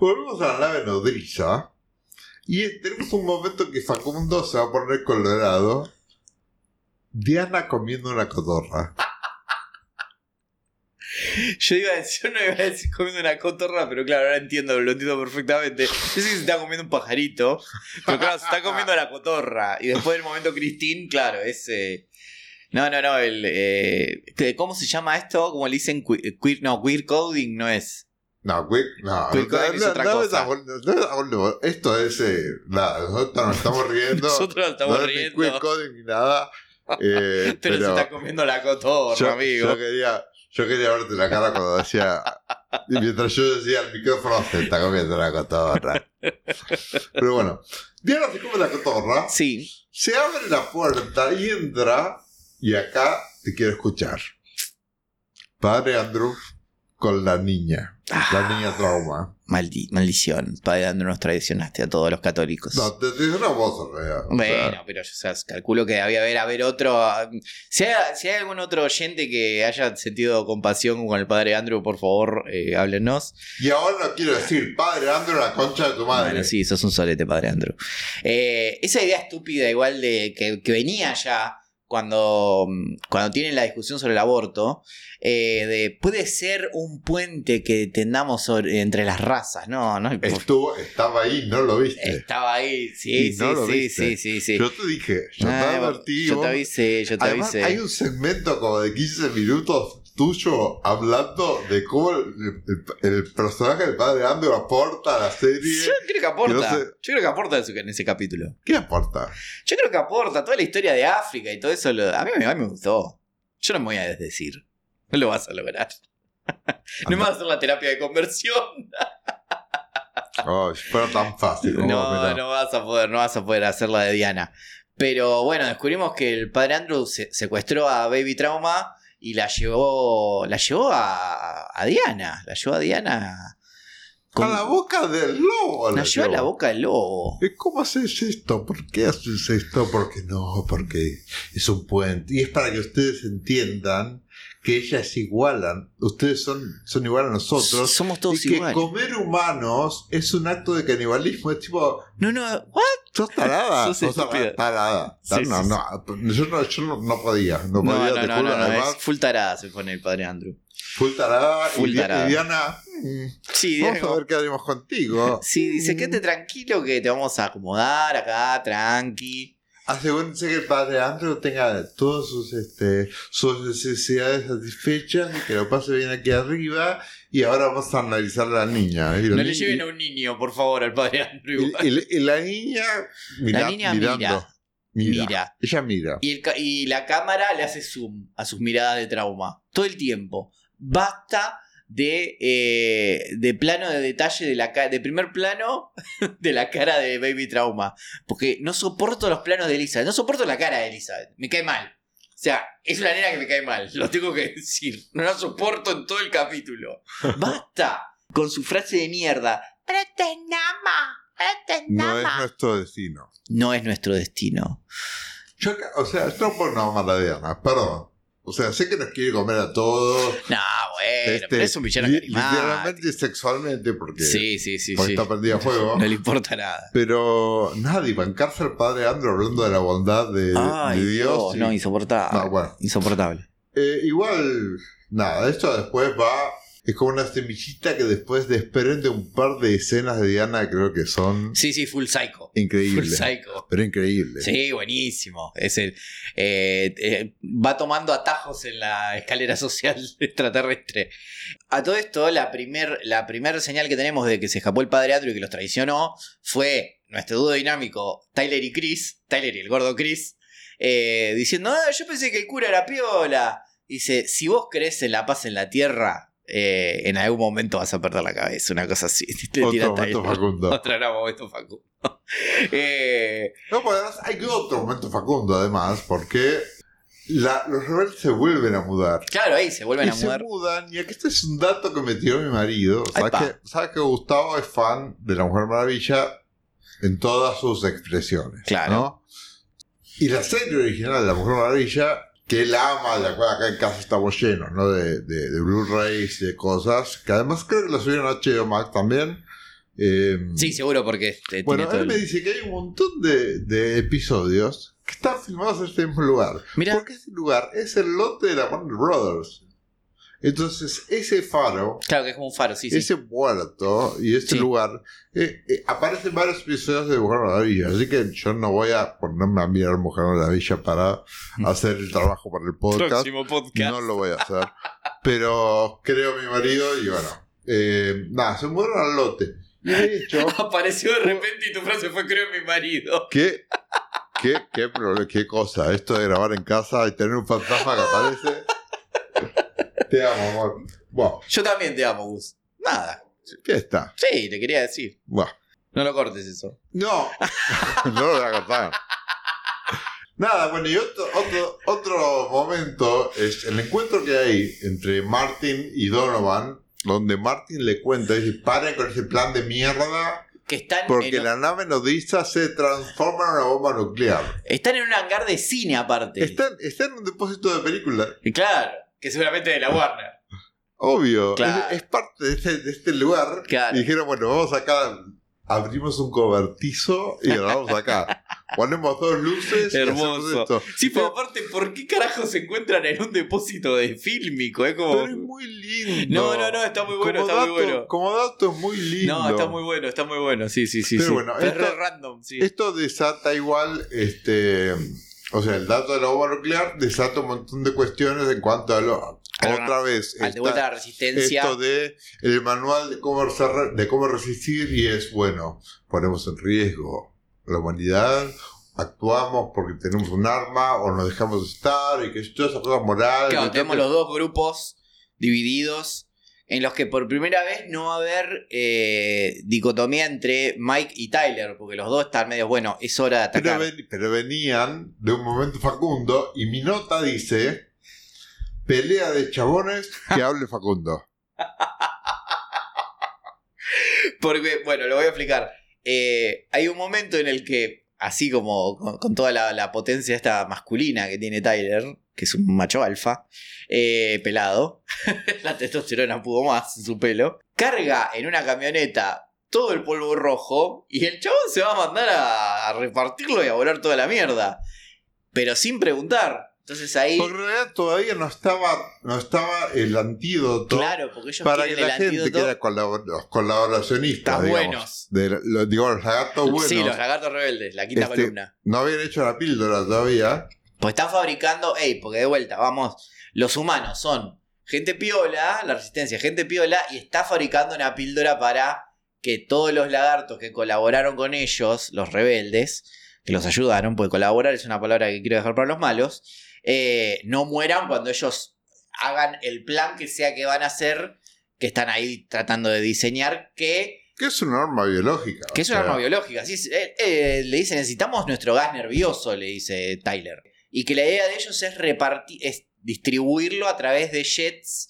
Volvemos a la nave nodriza. Y tenemos un momento que Facundo se va a poner colorado. Diana comiendo una cotorra. Yo iba a decir, no iba a decir comiendo una cotorra, pero claro, ahora entiendo, lo entiendo perfectamente. Yo sé que se está comiendo un pajarito, pero claro, se está comiendo la cotorra. Y después del momento Christine, claro, es. eh, No, no, no, el. eh, ¿Cómo se llama esto? Como le dicen que- queer, no, queer coding no es. No, quick, no, Quick coding es otra cosa. no, no, esto es eh, nada, nosotros nos estamos riendo. Nosotros nos estamos no es ni riendo. quick coding ni nada. eh, Pero, pero se está comiendo la cotorra, yo, amigo. yo quería, yo quería verte la cara cuando decía. Mientras yo decía el micrófono, se está comiendo la cotorra. Pero bueno, Diana se come la cotorra. Sí. Se abre la puerta y entra. Y acá te quiero escuchar. Padre Andrew con la niña. La niña trauma. Maldi- maldición. Padre Andrew nos traicionaste a todos los católicos. No, te una voz en realidad. O sea, Bueno, pero yo o sea, calculo que había haber, haber otro. Si hay, si hay algún otro oyente que haya sentido compasión con el padre Andrew, por favor, eh, háblenos. y ahora no quiero decir, Padre Andrew, la concha de tu madre. Bueno, sí, sos un solete, padre Andrew. Eh, esa idea estúpida, igual de que, que venía ya cuando, cuando tienen la discusión sobre el aborto, eh, de puede ser un puente que tendamos sobre- entre las razas. No, no. Estuvo, estaba ahí, no lo viste. Estaba ahí, sí, sí, no sí, viste. sí, sí, sí. Yo te dije, yo te Ah, advertí. yo te avisé, yo te Además, avisé. hay un segmento como de 15 minutos tuyo hablando de cómo el, el- el personaje del padre Andrew aporta a la serie. Yo creo que aporta. que no Yo creo que aporta en ese capítulo. ¿Qué aporta? Yo creo que aporta toda la historia de África y todo eso. lo- a, mí, a mí me gustó. Yo no me voy a desdecir. No lo vas a lograr. no me vas a hacer la terapia de conversión. Oh, fuera tan fácil. No, mirá. no vas a poder, no vas a poder hacer la de Diana. Pero bueno, descubrimos que el padre Andrew se- secuestró a Baby Trauma y la llevó. La llevó a, a Diana. La llevó a Diana. A la boca del lobo. la llevó a la boca del lobo. ¿Y ¿Cómo haces esto? ¿Por qué haces esto? Porque no, porque es un puente. Y es para que ustedes entiendan que ellas igualan. Ustedes son, son igual a nosotros. Somos todos y que iguales. comer humanos es un acto de canibalismo. Es tipo, No, no, ¿what? sos tarada. Sos tarada. Sí, no, sí, no, yo no, yo no, no podía. No podía, no, te no, juro. no, no, Además, es full tarada se pone el padre Andrew. full tarada. Full y, tarada. y Diana, mm, Sí, vamos a ver qué haremos contigo. Sí, dice, Mm. quédate tranquilo que te vamos a acomodar acá, tranqui. Asegúrense que el padre Andrew tenga todas sus, este, sus necesidades satisfechas y que lo pase bien aquí arriba. Y ahora vamos a analizar a la niña. Y la No le lleven a un niño, por favor, al padre Andrew. y, y- y la niña, mira- La niña mirando. mira. Mira. Mira. Ella mira. Y, el y la cámara le hace zoom a sus miradas de trauma. Todo el tiempo. Basta de, eh, de plano de detalle de la ca- de primer plano de la cara de Baby Trauma. Porque no soporto los planos de Elizabeth. No soporto la cara de Elizabeth. Me cae mal. O sea, es una nena que me cae mal. Lo tengo que decir. No la soporto en todo el capítulo. Basta con su frase de mierda. No es nama". nuestro destino. No es nuestro destino. Yo, o sea, no por una mala Diana, perdón. O sea, sé que nos quiere comer a todos. No, bueno, este, pero es un villano carismático. Literalmente y sexualmente, porque, Sí, sí, sí, porque sí. está prendida a fuego. No le importa nada. Pero nadie, bancarse al padre Andrew hablando de la bondad de, Ay, de Dios. Dios, y- no, insoportable. No, bueno. Insoportable. Eh, igual, nada, esto después va. Es como una semillita que después desprende un par de escenas de Diana creo que son Sí, sí, full psycho. Full increíbles. psycho. Pero increíbles. Sí, buenísimo. Es el, eh, eh, va tomando atajos en la escalera social extraterrestre. A todo esto, la primer, la primer señal que tenemos de que se escapó el padre Andrew y que los traicionó fue nuestro dúo dinámico Tyler y Chris, Tyler y el gordo Chris, eh, diciendo, ah, yo pensé que el cura era piola. Dice, si vos crees en la paz en la tierra, eh, en algún momento vas a perder la cabeza, una cosa así. Tira Otro momento. Facundo. Otro gran momento Facundo. Eh, No, pues además hay otro momento Facundo, además, porque la- los rebeldes se vuelven a mudar. claro, ahí se vuelven y a se mudar. mudan, y aquí este es un dato que me tiró mi marido. ¿Sabes que. ¿Sabes que Gustavo es fan de la Mujer Maravilla en todas sus expresiones? Claro. ¿no? Y la serie original de la Mujer Maravilla, que él ama, de acuerdo, acá en casa estamos llenos, ¿no? De, de, de Blu-rays y de cosas, que además creo que la subieron a HBO Max también. Eh, Sí, seguro, porque este, bueno, él me el- dice que hay un montón de, de episodios que están filmados en este mismo lugar. Mira, Porque ese lugar es el lote de la Warner Brothers. Entonces, ese faro, claro que es como un faro, sí, sí. ese puerto y ese Sí. lugar, eh, eh, aparecen varios episodios de Mujer Maravilla. Así que yo no voy a ponerme a mirar Mujer Maravilla para hacer el trabajo para el podcast. Próximo podcast. No lo voy a hacer. Pero creo mi marido y bueno. eh, nada, se mudaron al lote. Y de hecho, Apareció de repente y tu frase fue creo mi marido. ¿Qué, qué, qué, qué cosa? Esto de grabar en casa y tener un fantasma que aparece. Te amo, amor. Bueno, Yo también te amo, Gus. Nada. ¿qué está? Sí, te quería decir. Bueno, No lo cortes eso. no, no lo voy a contar. Nada, bueno, y otro, otro, otro momento es el encuentro que hay entre Martin y Donovan, donde Martin le cuenta, dice, paren con ese plan de mierda, Que están porque en, la nave nodriza se transforma en una bomba nuclear. están en un hangar de cine aparte. Está, está en un depósito de película. Y Claro, que seguramente de la Warner. Obvio, Claro. es, es parte de este, de este lugar. Claro. Y dijeron, bueno, vamos acá, abrimos un cobertizo y grabamos acá. Ponemos dos luces y Hermoso. esto. Sí, pero aparte, ¿por qué carajo se encuentran en un depósito de fílmico? Es como. Pero es muy lindo. No, no, no, está muy bueno, como está dato, muy bueno. Como dato es muy lindo. No, está muy bueno, está muy bueno. Sí, sí, sí. Pero sí. bueno, es esto- re random, sí. Esto desata igual, este... O sea, el dato de la bomba nuclear desata un montón de cuestiones en cuanto a lo... Claro, otra vez, Al de vuelta a la resistencia. esto de el manual de cómo, de cómo resistir y es bueno, ponemos en riesgo la humanidad, actuamos porque tenemos un arma o nos dejamos estar y que todas esas cosas morales. Claro, tenemos los dos grupos divididos en los que por primera vez no va a haber eh, dicotomía entre Mike y Tyler, porque los dos están medio, bueno, es hora de pero, atacar. ven- pero venían de un momento facundo y mi nota dice pelea de chabones que hable Facundo. Porque, bueno, lo voy a explicar. Eh, hay un momento en el que, así como con, con toda la, la potencia esta masculina que tiene Tyler, que es un macho alfa, eh, pelado, la testosterona pudo más en su pelo, carga en una camioneta todo el polvo rojo y el chabón se va a mandar a, a repartirlo y a volar toda la mierda. Pero sin preguntar. Entonces ahí... Porque en realidad todavía no estaba, no estaba el antídoto Claro, porque ellos para que la el gente que era colabor- los colaboracionistas, digamos, buenos. de los, digo, los lagartos buenos, Sí, los lagartos rebeldes, la quinta Este, columna. no habían hecho la píldora todavía. Pues están fabricando, ey, porque de vuelta, vamos, los humanos son gente piola, la resistencia, gente piola, y está fabricando una píldora para que todos los lagartos que colaboraron con ellos, los rebeldes, que los ayudaron, porque colaborar es una palabra que quiero dejar para los malos, eh, no mueran cuando ellos hagan el plan que sea que van a hacer, que están ahí tratando de diseñar, que, Que es una arma biológica. que es una arma biológica. Es, eh, eh, le dice, necesitamos nuestro gas nervioso, le dice Tyler. Y que la idea de ellos es repartir, es distribuirlo a través de jets,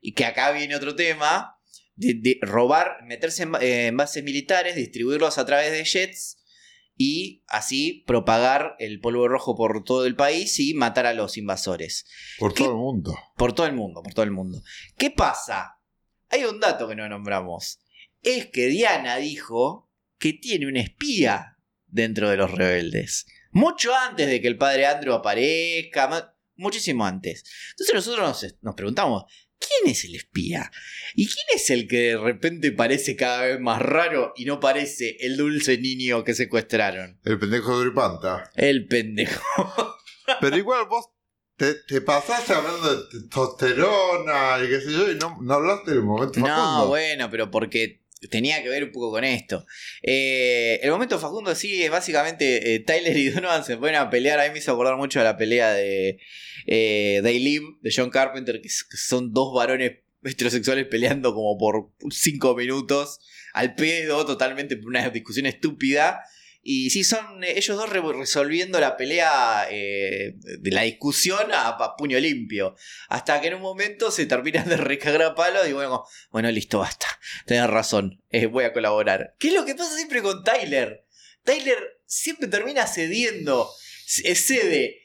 y que acá viene otro tema, de, de robar, meterse en, eh, en bases militares, distribuirlos a través de jets y así propagar el polvo rojo por todo el país y matar a los invasores. Por todo el mundo. Por todo el mundo, por todo el mundo. ¿Qué pasa? Hay un dato que no nombramos. Es que Diana dijo que tiene un espía dentro de los rebeldes. Mucho antes de que el padre Andrew aparezca, muchísimo antes. Entonces nosotros nos, nos preguntamos, ¿quién es el espía? ¿Y quién es el que de repente parece cada vez más raro y no parece el dulce niño que secuestraron? El pendejo de Gripanta. El pendejo. Pero igual vos te, te pasaste hablando de testosterona y qué sé yo, y no, no hablaste del momento No, Facundo. bueno, pero porque tenía que ver un poco con esto. Eh, el momento Facundo sí es básicamente eh, Tyler y Donovan se ponen a pelear. A mí me hizo acordar mucho a la pelea de eh, de John Carpenter, que son dos varones heterosexuales peleando como por cinco minutos al pedo, totalmente por una discusión estúpida. Y sí, son eh, ellos dos re- resolviendo la pelea eh, de la discusión a, puño limpio. Hasta que en un momento se terminan de recagar a palos y bueno, bueno, listo, basta. Tenés razón, eh, voy a colaborar. ¿Qué es lo que pasa siempre con Tyler? Tyler siempre termina cediendo, cede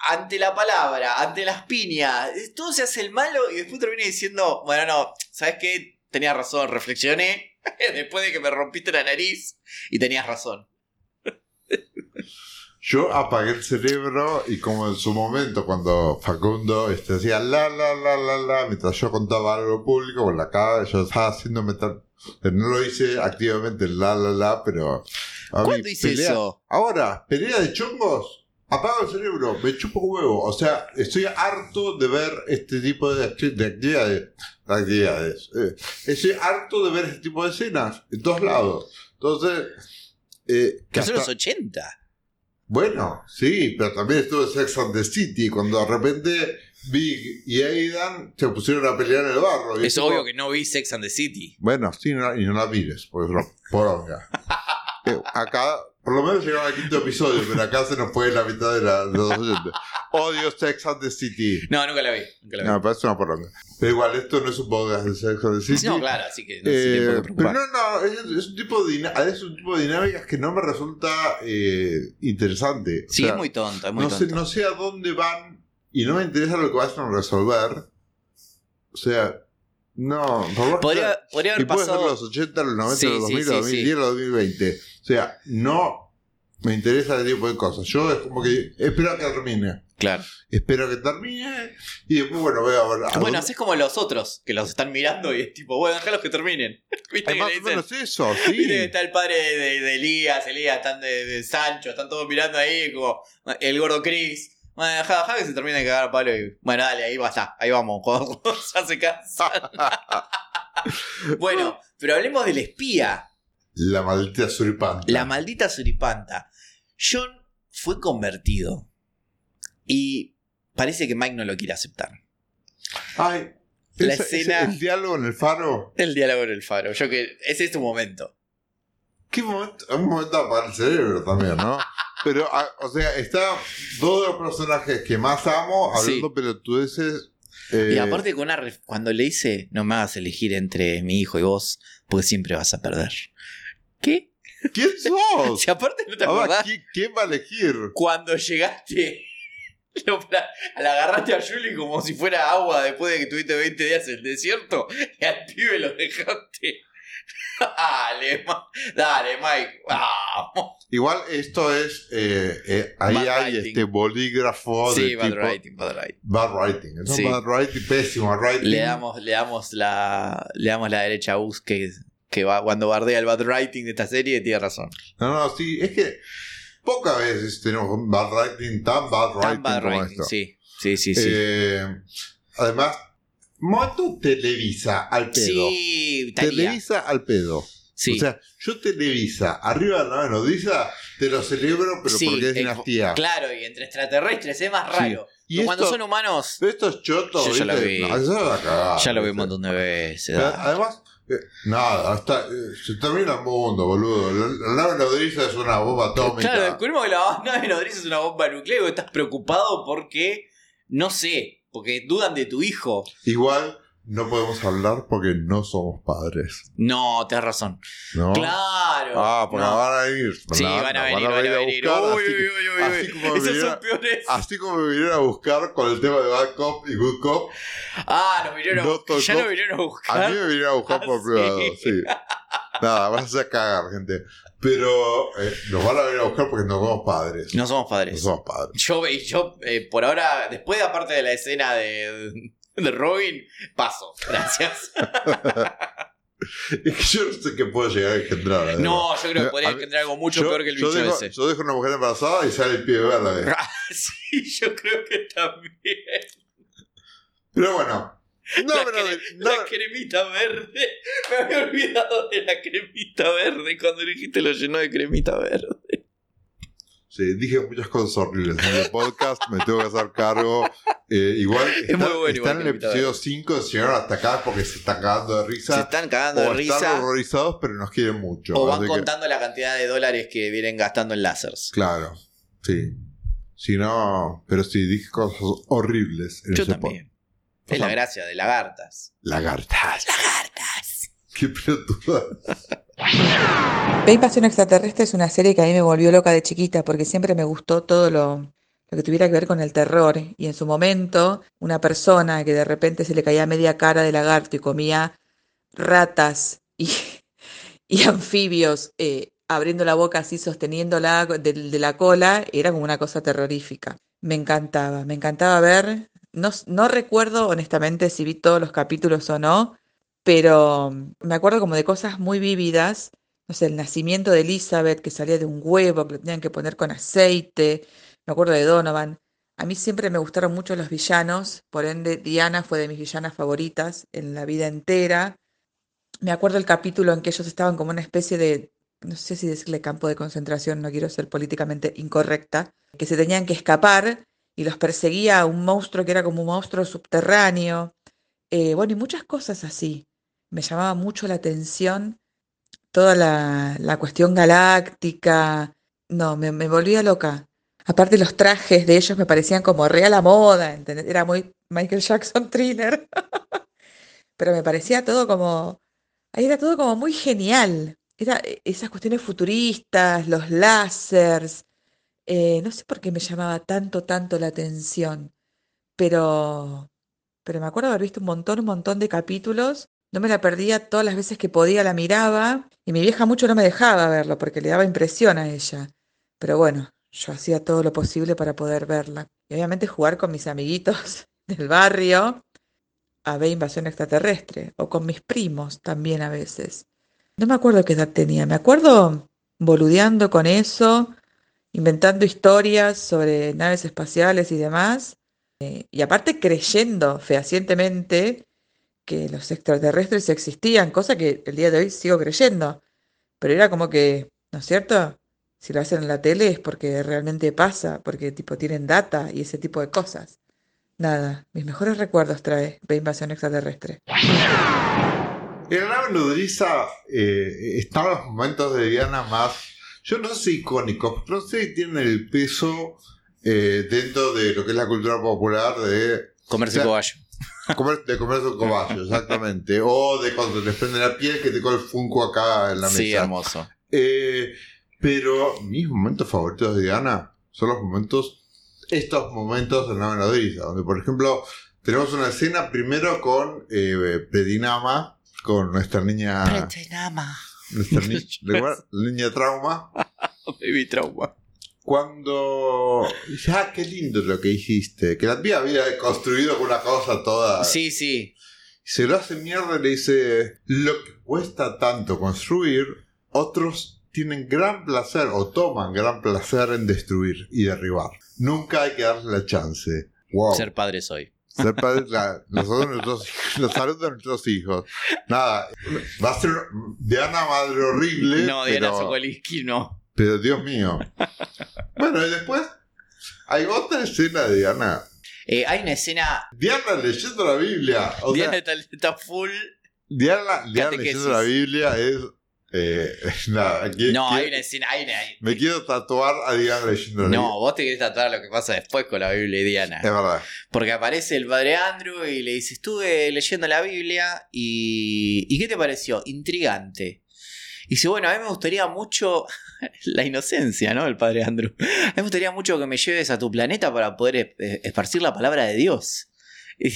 ante la palabra, ante las piñas. Todo se hace el malo y después termina diciendo, bueno, no, ¿sabes qué? Tenías razón, reflexioné después de que me rompiste la nariz y tenías razón. Yo apagué el cerebro y como en su momento cuando Facundo este, decía la la la la la mientras yo contaba algo público con la cara yo estaba haciendo metal no lo hice activamente la la la pero a ¿Cuándo hice pelea- eso? ahora pelea de chongos apago el cerebro me chupo huevo o sea estoy harto de ver este tipo de, acti- de actividades de actividades Eh, estoy harto de ver este tipo de escenas en todos lados entonces eh, que hasta- los 80. bueno, sí, pero también estuvo en Sex and the City, cuando de repente Big y Aidan se pusieron a pelear en el barro. Es tipo- obvio que no vi Sex and the City. Bueno, sí, no- y no la mires, pues por poronga. Eh, acá, por lo menos llegaron al quinto episodio, pero acá se nos fue la mitad de, la, de los oyentes. Odio Sex and the City. No, nunca la vi. Nunca la vi. No, me parece una poronga. Pero igual, esto no es un podcast de Sex and the City. No, claro, así que no Eh, qué preocupar. pero no, no, es, es un tipo de es un tipo de dinámicas que no me resulta eh, interesante. O Sí, sea, es muy tonto, es muy no, sé, tonto. no sé a dónde van y no me interesa lo que vayan a resolver. O sea, no. por Podría, podría y haber puede ser pasado. los 80, los 90, Sí, los sí, 2000, sí, los 2010, los 2020. O sea, no me interesa ese tipo de cosas. Yo es como que espero que termine. Claro. Espero que termine y después, bueno, voy a ver. a Bueno, haces como los otros, que los están mirando y es tipo, bueno, déjalos que terminen. ¿Viste más o menos eso, sí. Viste está el padre de, de Elías, Elías, están de, de Sancho, están todos mirando ahí, como el gordo Chris. Bueno, deja, deja que se termine de cagar a palo y. Bueno, dale, ahí va, está, ahí vamos, ya se cansa. bueno, pero hablemos del espía, La maldita suripanta. la maldita suripanta. John fue convertido y parece que Mike no lo quiere aceptar. Ay, La esa- ese- escena- el diálogo en el faro. El diálogo en el faro, yo que ese es tu momento. ¿Qué momento? Es un momento para el cerebro también, ¿no? Pero, ah, o sea, está dos de los personajes que más amo hablando Sí. pelotudeces. eh, Y aparte con una ref- cuando le dice, no me hagas elegir entre mi hijo y vos, porque siempre vas a perder. ¿Qué? ¿Quién sos? Si aparte no te Ahora, acordás, ¿quién, quién va a elegir? cuando llegaste, lo la agarraste a Julie como si fuera agua después de que tuviste 20 días en el desierto y al pibe lo dejaste. Dale, Ma- dale, Mike. Vamos. Igual esto es. eh, eh, ahí Bad hay writing. este bolígrafo Sí, de bad tipo. writing, bad writing. Bad writing. Es un Sí. bad writing, pésimo writing. Le damos, le damos la. Le damos la derecha a que, que va, cuando bardea el bad writing de esta serie, tiene razón. No, no, sí, es que pocas veces tenemos un bad writing tan bad writing Tan bad como writing, esto. sí. Sí, sí, sí. Eh, además, Moto Televisa al pedo. sí. Televisa al pedo. Sí. O sea, yo Televisa, arriba de la nave nodriza, te lo celebro, pero Sí, porque es dinastía. Claro, y entre extraterrestres es más Sí. raro. Y cuando esto- son humanos, estos chotos, Yo ya ¿viste? vi. No, ya lo vi un montón de veces. Pero además, nada, hasta, eh, se termina el mundo, boludo. La, la nave nodriza es una bomba atómica. Claro, descubrimos que la nave nodriza es una bomba nuclear y estás preocupado porque, no sé, porque dudan de tu hijo. Igual no podemos hablar porque no somos padres. No, tenés razón. ¿no? Claro. Ah, porque No. van a venir. Sí, van a venir, van a a venir. buscar, Uy, así, uy, uy, uy, uy. como Esos vinieron- son peores. así como me vinieron a buscar con el tema de Bad Cop y Good Cop, Ah, nos vinieron a No buscar. Ya nos vinieron a a buscar. mí me vinieron a buscar Ah, por sí. privado. Sí. Nada, vas a cagar, gente. Pero eh, nos van a venir a buscar porque no somos padres. No somos No padres. somos padres. Yo, yo eh, por ahora, después de aparte de la escena de, de Robin, paso. Gracias. Es que yo no sé qué puedo llegar a engendrar. además. No, yo creo que podría encontrar algo mucho Yo- peor que el bicho dejo, ese. Yo dejo una mujer embarazada y sale el pie verde. sí, yo creo que también. Pero bueno. No, la, pero, cre- no, la cremita verde. Me había olvidado de la cremita verde cuando dijiste lo llenó de cremita verde. Sí, dije muchas cosas horribles en el podcast, me tengo que hacer cargo. Eh, igual Es están, muy bueno, están igual en el episodio 5, llegaron hasta acá porque se están cagando de risa. Se están cagando o de están risa. horrorizados, pero nos quieren mucho. O van que- contando la cantidad de dólares que vienen gastando en lásers. claro, sí. Si no, pero sí, dije cosas horribles en Yo ese también. podcast. Es la gracia de lagartas. Lagartas. Lagartas. Qué pelotuda. Ve Invasión Extraterrestre es una serie que a mí me volvió loca de chiquita porque siempre me gustó todo lo, lo que tuviera que ver con el terror. Y en su momento, una persona que de repente se le caía media cara de lagarto y comía ratas y, anfibios eh, abriendo la boca así, sosteniéndola de, de la cola, era como una cosa terrorífica. Me encantaba, me encantaba ver. No recuerdo honestamente si vi todos los capítulos o no, pero me acuerdo como de cosas muy vívidas no sé, el nacimiento de Elizabeth, que salía de un huevo, que lo tenían que poner con aceite. Me acuerdo de Donovan. A mí siempre me gustaron mucho los villanos, por ende Diana fue de mis villanas favoritas en la vida entera. Me acuerdo el capítulo en que ellos estaban como una especie de, no sé si decirle campo de concentración, no quiero ser políticamente incorrecta, que se tenían que escapar y los perseguía un monstruo que era como un monstruo subterráneo. Eh, bueno, y muchas cosas así. Me llamaba mucho la atención toda la, la cuestión galáctica. No, me, volvía loca. Aparte los trajes de ellos me parecían como real a moda, ¿entendés? Era muy Michael Jackson thriller. Pero me parecía todo como... Ahí era todo como muy genial. Era eh, esas cuestiones futuristas, los láseres. eh, no sé por qué me llamaba tanto, tanto la atención. Pero... Pero me acuerdo haber visto un montón, un montón de capítulos no me la perdía todas las veces que podía, la miraba y mi vieja mucho no me dejaba verlo porque le daba impresión a ella. Pero bueno, yo hacía todo lo posible para poder verla. Y obviamente jugar con mis amiguitos del barrio a ver invasión extraterrestre o con mis primos también a veces. No me acuerdo qué edad tenía, me acuerdo boludeando con eso, inventando historias sobre naves espaciales y demás. eh, y aparte creyendo fehacientemente que los extraterrestres existían, cosa que el día de hoy sigo creyendo. Pero era como que, ¿no es cierto? Si lo hacen en la tele es porque realmente pasa, porque tipo tienen data y ese tipo de cosas. Nada, mis mejores recuerdos trae de invasión extraterrestre. En la nave nodriza eh, están los momentos de Diana más, yo no sé si icónicos, pero no sé si tienen el peso eh, dentro de lo que es la cultura popular de Comerse O sea, cobayo. Comer, de comer su cobayo, exactamente. O de cuando te desprende la piel que te coge el funko acá en la mesa. Sí, hermoso. Eh, pero mis momentos favoritos de Diana son los momentos, estos momentos en la nave nodriza, donde por ejemplo tenemos una escena primero con eh, Predinama, con nuestra niña, nuestra ni- niña trauma, Baby trauma. Cuando dice, ah, qué lindo lo que hiciste, que la tía había construido una cosa toda, Sí, sí. se lo hace mierda y le dice, lo que cuesta tanto construir, otros tienen gran placer o toman gran placer en destruir y derribar. Nunca hay que darle la chance. Wow. Ser padre soy. Ser padre, la, de nuestros, la salud de nuestros hijos. Nada, va a ser Diana madre horrible. No, Diana pero, no. Pero Dios mío. Bueno, y después hay otra escena de Diana. Eh, hay una escena. Diana leyendo la Biblia. O Diana sea, está, está full. Diana, Diana leyendo la Biblia es. Eh, nada, que- No, que- hay una escena. Hay una, Me quiero tatuar a Diana leyendo la no, vos te querés tratar lo que pasa después con la Biblia y Diana. Biblia. Es verdad. Porque aparece el padre Andrew y le dice: Estuve leyendo la Biblia y. ¿Y qué te pareció? Intrigante. Y dice: Bueno, a mí me gustaría mucho. la inocencia, ¿no? El padre Andrew. A mí me gustaría mucho que me lleves a tu planeta para poder esparcir la palabra de Dios. Y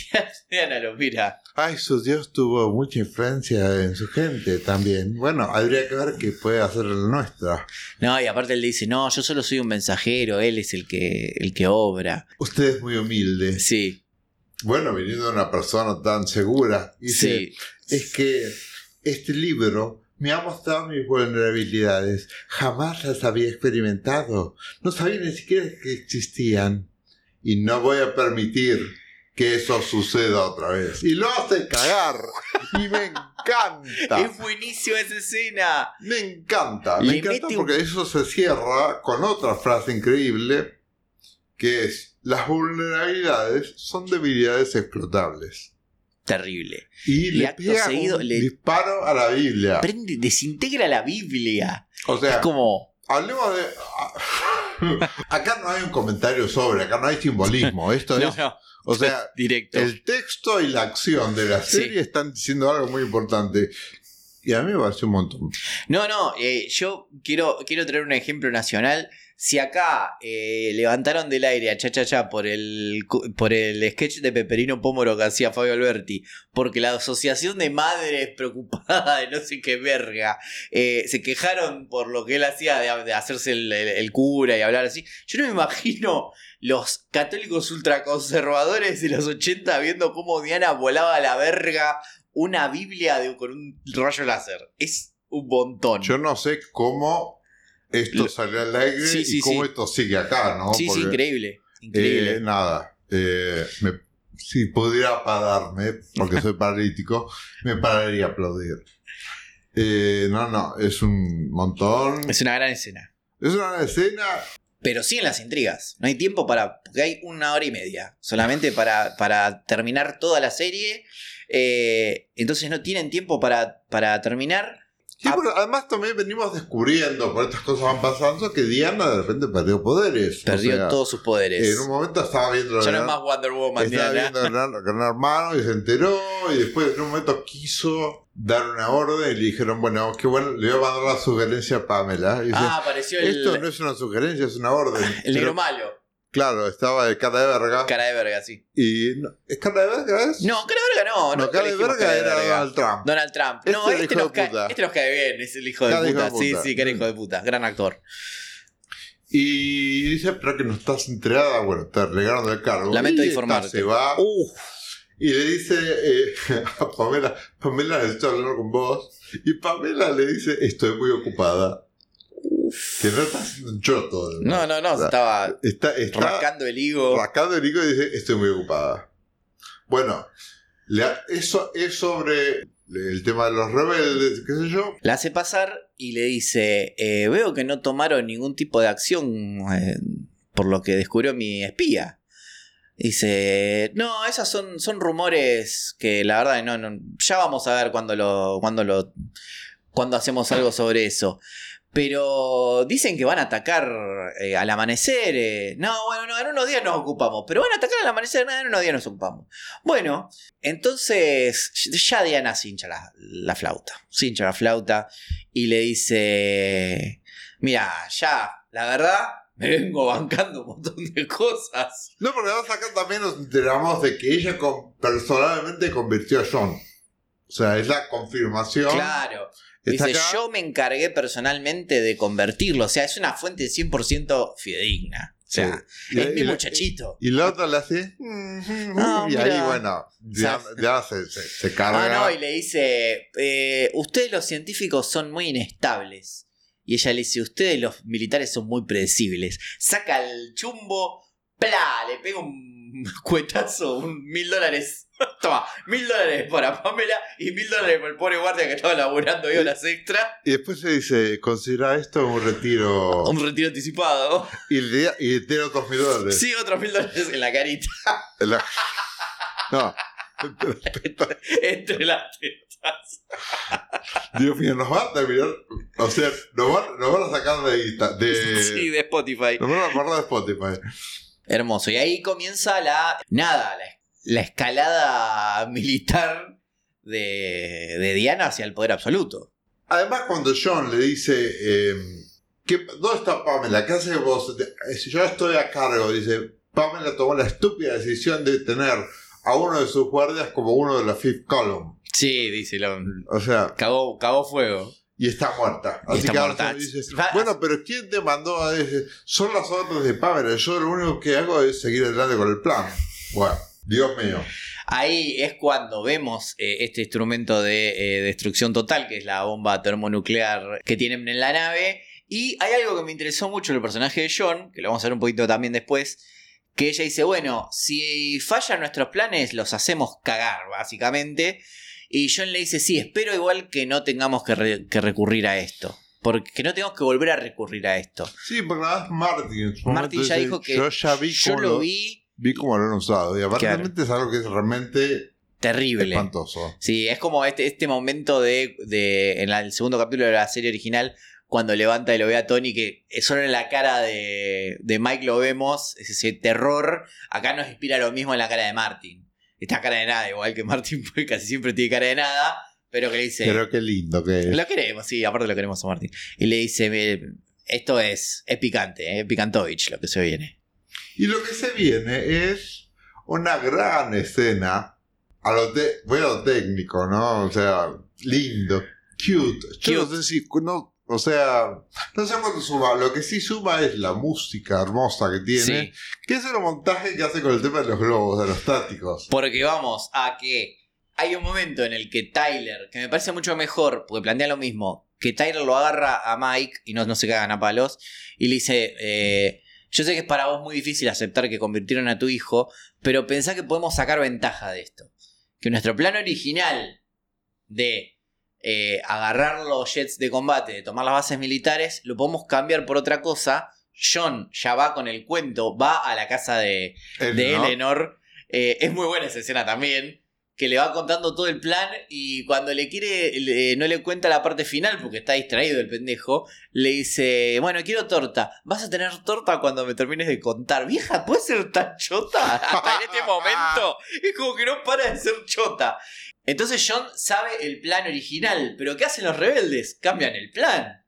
Diana lo mira. Ay, su Dios tuvo mucha influencia en su gente también. Bueno, habría que ver qué puede hacer la nuestra. No, y aparte él le dice: No, yo solo soy un mensajero, él es el que, el que obra. Usted es muy humilde. Sí, Bueno, viniendo de una persona tan segura. Dice, sí. es que este libro me ha mostrado mis vulnerabilidades. Jamás las había experimentado. No sabía ni siquiera que existían. Y no voy a permitir que eso suceda otra vez. Y lo hace cagar. Y me encanta. Es buenísima esa escena. Me encanta. Me encanta un- porque eso se cierra con otra frase increíble que es las vulnerabilidades son debilidades explotables. Terrible. Y, Y le acto pega seguido un le- disparo a la Biblia. Prende, desintegra la Biblia. O sea, Es como. hablemos de... Acá no hay un comentario sobre, acá no hay simbolismo. Esto No, es... no, O sea, directo. el texto y la acción de la Sí. serie están diciendo algo muy importante. Y a mí me parece un montón. No, no, eh, yo quiero, quiero traer un ejemplo nacional. Si acá eh, levantaron del aire a Cha Cha Cha por el, por el sketch de Peperino Pómoro que hacía Fabio Alberti, porque la asociación de madres preocupada de no sé qué verga eh, se quejaron por lo que él hacía de, hacerse el cura y hablar así, yo no me imagino los católicos ultraconservadores de los 80 viendo cómo Diana volaba a la verga una Biblia de- con un rayo láser. Es un montón. Yo no sé cómo esto salió al aire Sí, sí, y cómo sí. esto sigue acá, ¿no? Sí, sí, Porque, increíble. eh, Increíble. nada. eh, me- si pudiera pararme, porque soy paralítico, me pararía a aplaudir. Eh, no, no, es un montón. es una gran escena. Es una escena. Pero siguen las intrigas. No hay tiempo para. Porque hay una hora y media. Solamente para, para terminar toda la serie. Entonces no tienen tiempo para, para terminar. Sí, Ah. porque además también venimos descubriendo, por estas cosas van pasando, que Diana de repente perdió poderes. O Perdió sea, todos sus poderes. En un momento estaba viendo ya no es más Wonder Woman. estaba Diana. viendo Gran, Gran Hermano y se enteró y después en un momento quiso dar una orden y le dijeron, bueno, qué bueno, le voy a mandar la sugerencia a Pamela. Y dice, Ah, apareció el, esto no es una sugerencia, es una orden. el negro malo. Claro, estaba de cara de verga. Cara de verga, sí. Y no, ¿Es cara de verga? Es? No, cara de verga no. no, cara de verga cara de era verga. Donald Trump. Donald Trump. Este no, es el este nos, cae, puta. este nos cae bien, es el hijo de hijo puta. de Sí, puta. sí, que era hijo de puta. Gran actor. Y dice, pero que no estás entregada, bueno, te relegaron del cargo. Lamento informarte. Se va Uf. y le dice eh, a Pamela, Pamela necesito hablar con vos. Y Pamela le dice, estoy muy ocupada. Que no está haciendo un choto. No, no, no, estaba Está, está rascando el higo. rascando el higo y dice, estoy muy ocupada. Bueno, eso es sobre el tema de los rebeldes, qué sé yo. La hace pasar y le dice, eh, veo que no tomaron ningún tipo de acción eh, por lo que descubrió mi espía. Dice, no, esas son, son rumores que la verdad no, no, ya vamos a ver cuando lo, cuando lo, cuando hacemos algo sobre eso. Pero dicen que van a atacar eh, al amanecer. eh. No, bueno, no, en unos días nos ocupamos. Pero van a atacar al amanecer, no, en unos días nos ocupamos. Bueno, entonces ya Diana se hincha la, la flauta. Se hincha la flauta y le dice: Mira, ya, la verdad, me vengo bancando un montón de cosas. No, porque además acá también nos enteramos de que ella con- personalmente convirtió a John. O sea, es la confirmación. Claro. Dice, acá. yo me encargué personalmente de convertirlo. O sea, es una fuente 100% fidedigna. O sea, Sí. es Y- mi y muchachito. Y la otra le hace. Y ahí, bueno, ya, ya se, se, se carga. Ah, no, y le dice, eh, ustedes los científicos son muy inestables. Y ella le dice, ustedes los militares son muy predecibles. Saca el chumbo, ¡Pla! Le pega un cuetazo, un mil dólares. Toma, mil dólares para Pamela y mil dólares para el pobre guardia que estaba laburando ahí horas extra. Y después se dice, considera esto un retiro. Un retiro anticipado. Y, le, y tiene otros mil dólares. Sí, otros mil dólares en la carita. En la- No. Entre las tetas. Dios mío, nos van a terminar. O sea, nos van, nos van a sacar de, de Sí, de Spotify. Nos van a borrar de Spotify. Hermoso. Y ahí comienza la. Nada, la, la escalada militar de, de Diana hacia el poder absoluto. Además, cuando John le dice. eh, ¿qué- ¿Dónde está Pamela? ¿Qué haces vos? Eh, Si yo estoy a cargo, dice. Pamela tomó la estúpida decisión de tener a uno de sus guardias como uno de la Fifth Column. Sí, dice, lo, O sea, cagó, cagó fuego. Y está muerta. Así está que muerta. Arthur dice, Va- bueno, pero ¿quién te mandó a ese? Son las órdenes de Pamela. Yo lo único que hago es seguir adelante con el plan. Bueno, Dios mío. Ahí es cuando vemos eh, este instrumento de eh, destrucción total, que es la bomba termonuclear que tienen en la nave. Y hay algo que me interesó mucho en el personaje de John, que lo vamos a ver un poquito también después, que ella dice, bueno, si fallan nuestros planes, los hacemos cagar, básicamente. Y John le dice, sí, espero igual que no tengamos que, re- que recurrir a esto. Porque que no tengamos que volver a recurrir a esto. Sí, porque nada más Martin. Martin ya dijo que Yo ya vi yo cómo lo lo, vi vi cómo lo han usado. Y aparentemente es algo que es realmente terrible. espantoso. Sí, es como este, este momento de, de en la- el segundo capítulo de la serie original, cuando levanta y lo ve a Tony, que solo en la cara de, de Mike lo vemos, es ese terror. Acá nos inspira lo mismo en la cara de Martin. Esta cara de nada, igual que Martin pues, casi siempre tiene cara de nada, pero que le dice... Pero qué lindo que es. Lo queremos, sí, aparte lo queremos a Martin. Y le dice, "Me- esto es, es picante, es picantovich lo que se viene. Y lo que se viene es una gran escena. A lo te- lo técnico, ¿no? O sea, lindo, cute. Yo no Cute. sé si. No, o sea, no sé cuánto suma. Lo que sí suma es la música hermosa que tiene. Sí. Que es el montaje que hace con el tema de los globos aerostáticos. Porque vamos a que hay un momento en el que Tyler, que me parece mucho mejor, porque plantea lo mismo, que Tyler lo agarra a Mike y no, no se cagan a palos, y le dice, eh, yo sé que es para vos muy difícil aceptar que convirtieron a tu hijo, pero pensá que podemos sacar ventaja de esto. Que nuestro plan original de eh, agarrar los jets de combate, de tomar las bases militares, lo podemos cambiar por otra cosa. John ya va con el cuento, va a la casa de, de ¿no? Eleanor. Eh, es muy buena esa escena también. Que le va contando todo el plan y cuando le quiere, le- no le cuenta la parte final porque está distraído el pendejo, le dice, bueno, quiero torta. Vas a tener torta cuando me termines de contar. Vieja, ¿puede ser tan chota? Hasta en este momento. Es como que no para de ser chota. Entonces John sabe el plan original, pero ¿qué hacen los rebeldes? Cambian el plan.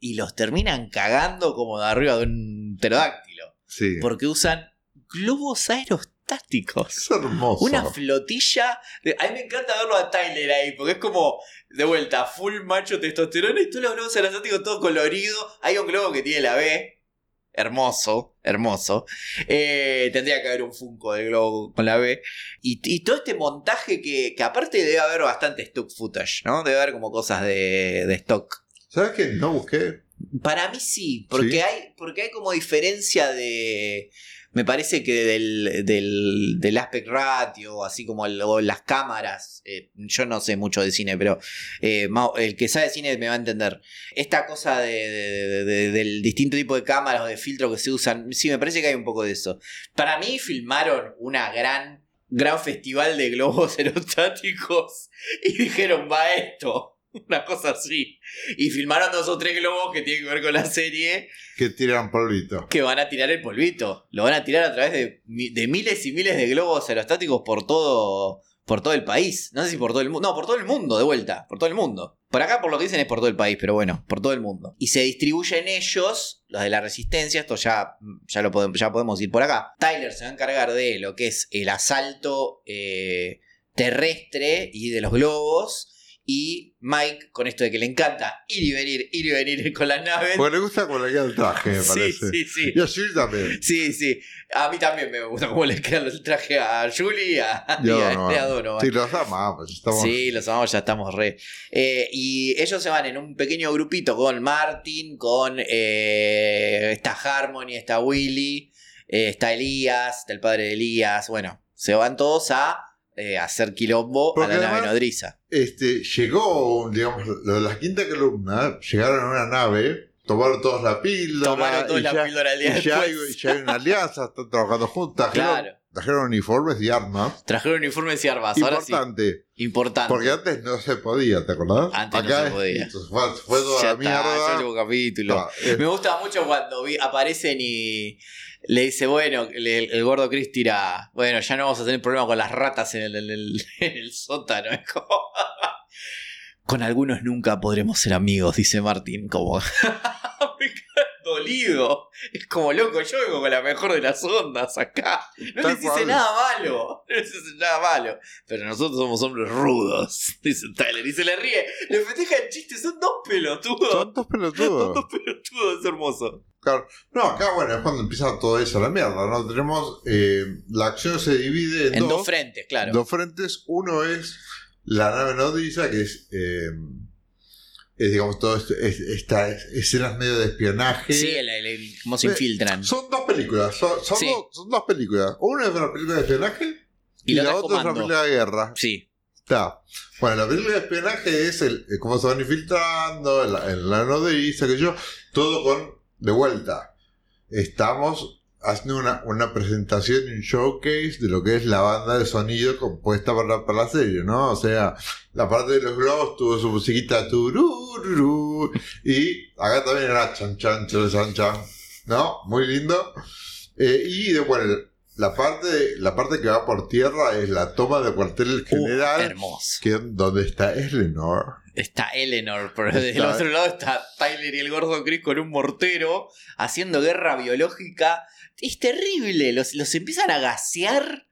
Y los terminan cagando como de arriba de un pterodáctilo. Sí. Porque usan globos aerostáticos. Es hermoso. Una flotilla. de- A mí me encanta verlo a Tyler ahí, porque es como, de vuelta, full macho testosterona y todos los globos aerostáticos todo colorido. Hay un globo que tiene la B. Hermoso, hermoso. Eh, tendría que haber un Funko del globo con la B. Y, y todo este montaje que, que aparte debe haber bastante stock footage, ¿no? Debe haber como cosas de, de stock. ¿Sabes qué? No busqué. Para mí sí, porque, ¿Sí? Hay, porque hay como diferencia de... Me parece que del, del, aspect ratio, así como el- o las cámaras, eh, yo no sé mucho de cine, pero eh, el que sabe cine me va a entender. Esta cosa de- de- del distinto tipo de cámaras o de filtro que se usan, sí, me parece que hay un poco de eso. Para mí filmaron una gran, gran festival de globos aerostáticos y dijeron, va esto. Una cosa así. Y filmaron dos o tres globos que tienen que ver con la serie Que tiran polvito. que van a tirar el polvito. Lo van a tirar a través de, mi- de miles y miles de globos aerostáticos por todo, por todo el país. No sé si por todo el mundo. No, por todo el mundo, de vuelta. Por todo el mundo. Por acá, por lo que dicen, es por todo el país, pero bueno, por todo el mundo. Y se distribuyen ellos, los de la resistencia, esto ya, ya, lo podemos, ya podemos ir por acá. Tyler se va a encargar de lo que es el asalto eh, terrestre y de los globos. Y Mike, con esto de que le encanta ir y venir, ir y venir con las naves. Porque le gusta cómo le queda el traje, me sí, parece. sí, sí. Y a Jules también. Sí, sí. A mí también me gusta cómo le queda el traje a Julie a, y a, no. a Donovan. Sí, los amamos. Estamos... Sí, los amamos, ya estamos re. Eh, y ellos se van en un pequeño grupito con Martin, con eh, está Harmony, está Willy. eh, está Elías, está el padre de Elías, bueno, se van todos a eh, hacer quilombo Porque a la nave nodriza. Este, llegó, digamos, lo de la quinta columna, llegaron a una nave, tomaron todos la píldora. Tomaron todos la ya- píldora y ya, hay, ya hay una alianza, están trabajando. Trajeron, Claro. trajeron uniformes y armas. Trajeron uniformes y armas, ahora sí. Importante, Importante. porque antes no se podía, ¿te acordás? Antes no se podía. fue, fue toda Ya la está, mierda. es el último capítulo. Ah, Me gusta mucho cuando vi- aparecen y le dice, bueno, le- el, gordo Chris tira, bueno, ya no vamos a tener problema con las ratas en el, en el- en el sótano. Es como- con algunos nunca podremos ser amigos, dice Martín, como... Dolido. Es como loco, yo vengo con la mejor de las ondas acá. No Tal les hice cual. nada malo. No les hice nada malo. Pero nosotros somos hombres rudos, dice Tyler. Y se le ríe. Le festeja el chiste. Son dos pelotudos. son dos Son pelotudos. dos pelotudos. Es hermoso. Claro. No, acá, bueno, es cuando empieza todo eso, la mierda, ¿no? Tenemos, eh, la acción se divide en, En dos frentes, claro. Dos frentes. Uno es la nave nodriza, que es, eh, es digamos, todo esto, es, escenas medio de espionaje. Sí, el, el- el- cómo se Eh, infiltran. Son dos películas, son, son Sí. dos, son dos películas. Una es una película de espionaje y, la, otra es una película de guerra. Sí. Está. Bueno, la película de espionaje es el, el cómo se van infiltrando, en la, en la nodriza, que yo, todo con, de vuelta. Estamos haciendo una, una presentación un showcase de lo que es la banda de sonido compuesta para, para la serie, ¿no? O sea, la parte de los globos tuvo su musiquita turururu, y acá también era chan chan chan chan, ¿no? Muy lindo. Eh, y de, bueno, la parte, la parte que va por tierra es la toma del cuartel Uh, general, hermoso. que donde está Eleanor. Está Eleanor, pero del Está- otro lado está Tyler y el gordo Chris con un mortero haciendo guerra biológica. Es terrible. Los, los empiezan a gasear.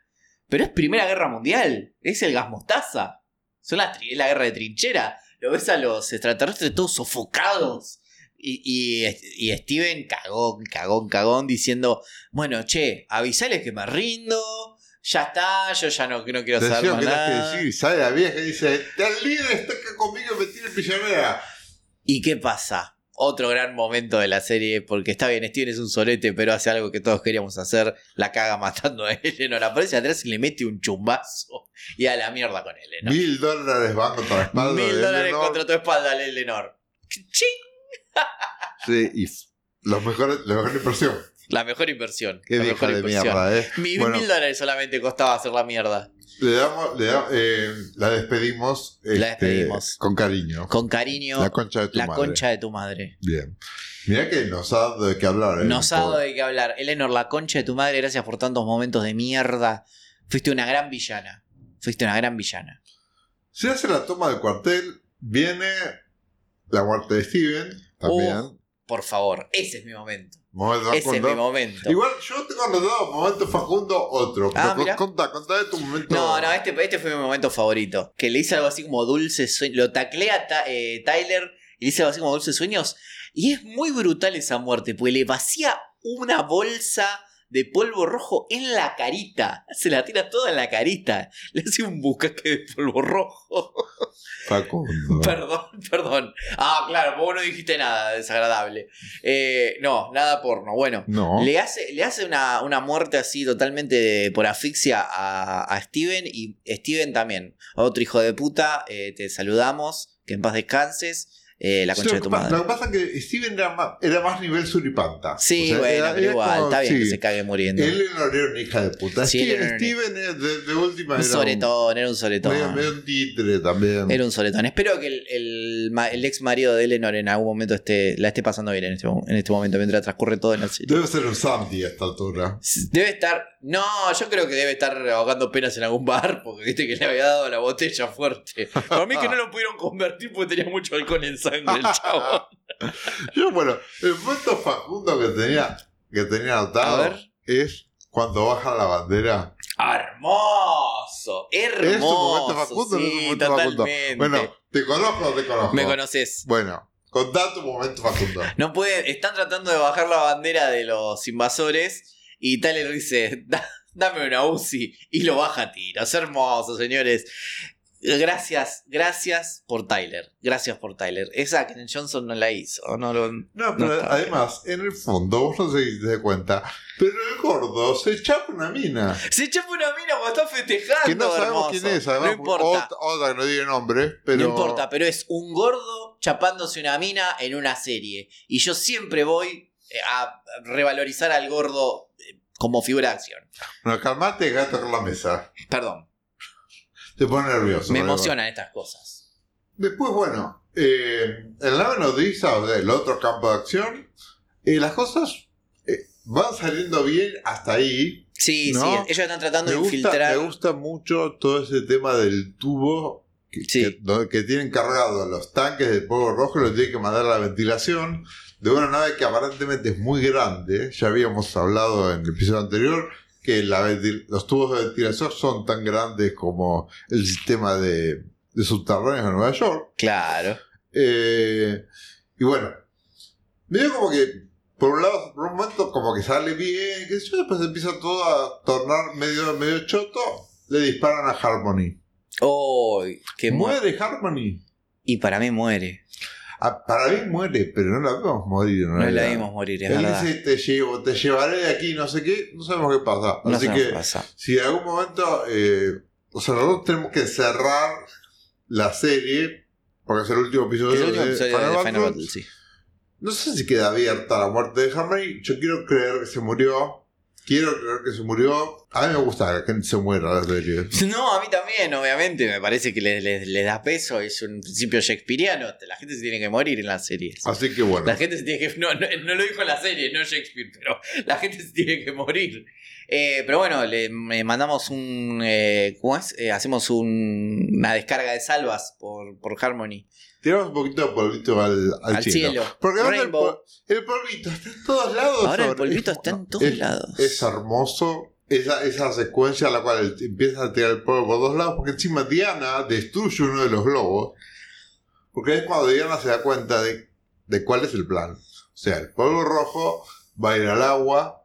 Pero es Primera Guerra Mundial. Es el gas mostaza. Son es la guerra de trinchera. Lo ves a los extraterrestres todos sofocados. Y, y, y Steven cagón, cagón, cagón diciendo, bueno, che, avisales que me rindo. Ya está, yo ya no, no quiero saber más que que nada. decir, y sale la vieja y dice, el líder está acá conmigo y me tiene prisionera. ¿Y qué pasa? Otro gran momento de la serie, porque está bien, Steven es un solete, pero hace algo que todos queríamos hacer, la caga matando a Eleanor, aparece atrás y le mete un chumbazo y a la mierda con Eleanor. Mil dólares van contra la espalda Mil de dólares Eleanor. contra tu espalda, Eleanor. ¡Ching! Sí, y f- los mejores, la mejor impresión. La mejor inversión. Qué la vieja mejor de inversión. mierda, ¿eh? Mi- Bueno. Mil dólares solamente costaba hacer la mierda. Le damos, le damos, eh, la despedimos. La este, despedimos. Con cariño. Con cariño, la concha de tu la madre. concha de tu madre. Bien. Mira que nos ha dado de qué hablar. ¿eh? Nos ha dado de qué hablar. Eleanor, la concha de tu madre, gracias por tantos momentos de mierda. Fuiste una gran villana. Fuiste una gran villana. Se hace la toma del cuartel. Viene la muerte de Steven. También. Uh, por favor, ese es mi momento. Momento Ese es mi momento. Igual yo tengo anotado momento Facundo otro. Ah, pero mira. contá, contá de tu momento. No, no, este, este fue mi momento favorito. Que le hice algo así como dulce sueños. Lo taclea Ta- eh, Tyler y le hice algo así como dulces sueños. Y es muy brutal esa muerte, porque le vacía una bolsa de polvo rojo en la carita. Se la tira toda en la carita. Le hace un bucaque de polvo rojo. Facundo. Perdón, perdón. Ah, claro, vos no dijiste nada desagradable. Eh, no, nada porno. Bueno, No. le hace, le hace una, una muerte así totalmente de- por asfixia a, a Steven y Steven también. Otro hijo de puta, eh, te saludamos, que en paz descanses. Eh, la Sí, concha de lo, tu que madre. lo que pasa es que Steven era más, era más nivel suripanta. Sí, O sea, bueno, era- pero era igual, como- está bien que sí. se cague muriendo. Él no era una hija de puta. Sí, Steven, él era un- Steven es de, de última un era soletón, era un un, soletón. medio, medio un títere también. Era un soletón. Espero que el, el, el ex marido de Eleanor en algún momento esté, la esté pasando bien en este, en este momento, mientras transcurre todo en la serie. Debe ser un Sandy a esta altura. Debe estar. No, yo creo que debe estar ahogando penas en algún bar, porque viste que le había dado la botella fuerte. Para mí que no lo pudieron convertir porque tenía mucho alcohol en sangre el. Yo, bueno, el momento Facundo que tenía, que tenía anotado es cuando baja la bandera. Hermoso, ¿Es un hermoso. momento Facundo no es un sí, momento Facundo? totalmente. Bueno, ¿te conozco o te conozco? Me conoces. Bueno, contá tu momento Facundo. No puede, están tratando de bajar la bandera de los invasores y Tyler dice, "Da- dame una UCI y lo baja a tiros. Hermoso, señores. Gracias, gracias por Tyler. Gracias por Tyler. Esa que Johnson no la hizo. No, lo, No, pero además, en el fondo, vos no sé si te das cuenta, pero el gordo se chapa una mina. Se chapa una mina cuando está festejando. Que no sabemos hermoso. quién es, además, No importa. Otra, que no tiene nombre, pero. No importa, pero es un gordo chapándose una mina en una serie. Y yo siempre voy eh, a revalorizar al gordo eh, como figura de acción. Bueno, calmate, gato con la mesa. Perdón, Te pone nervioso. me emocionan estas cosas. Después, bueno, eh, en la nodriza, o sea, el otro campo de acción, eh, las cosas eh, van saliendo bien hasta ahí. Sí, ¿No? sí, ellos están tratando Me de gusta, infiltrar. me gusta mucho todo ese tema del tubo que, Sí. que- tienen cargados los tanques de polvo rojo y los tienen que mandar a la ventilación de una nave que aparentemente es muy grande. Ya habíamos hablado en el episodio anterior que la los tubos de ventilación son tan grandes como el sistema de, de subterráneos de Nueva York. Claro. Eh, y bueno, medio como que, por un lado, por un momento, como que sale bien, que yo, después empieza todo a tornar medio, medio choto, le disparan a Harmony. Oh, que. ¿Muere Harmony? Y para mí muere. Ah, para mí muere, pero no la vemos morir. en No la vimos morir, es Él verdad. dice, te, llevo, te llevaré de aquí, no sé qué, no sabemos qué pasa. No Así que, qué pasa. si en algún momento, eh, o sea, nosotros tenemos que cerrar la serie, porque es el último episodio, el último de episodio Final de Battle. Final Battle, sí. No sé si queda abierta la muerte de Harmony. Yo quiero creer que se murió. Quiero creer que se murió. A mí me gusta que la gente se muera en la serie. No, a mí también, obviamente. Me parece que le, le- le da peso. Es un principio shakespeariano. La gente se tiene que morir en las series. Así que bueno. La gente se tiene que. No, no, no lo dijo en la serie, no Shakespeare, pero la gente se tiene que morir. Eh, pero bueno, le mandamos un. eh, ¿Cómo es? Eh, hacemos un- una descarga de salvas por, por Harmony. Tiramos un poquito de polvito al, al, Al cielo. cielo. Porque ahora el, Rainbow. pol- el polvito está en todos lados. Ahora el polvito Es- está en todos es- lados. Es hermoso. Esa, esa secuencia en la cual empieza a tirar el polvo por dos lados. Porque encima Diana destruye uno de los globos. Porque es cuando Diana se da cuenta de, de cuál es el plan. O sea, el polvo rojo va a ir al agua.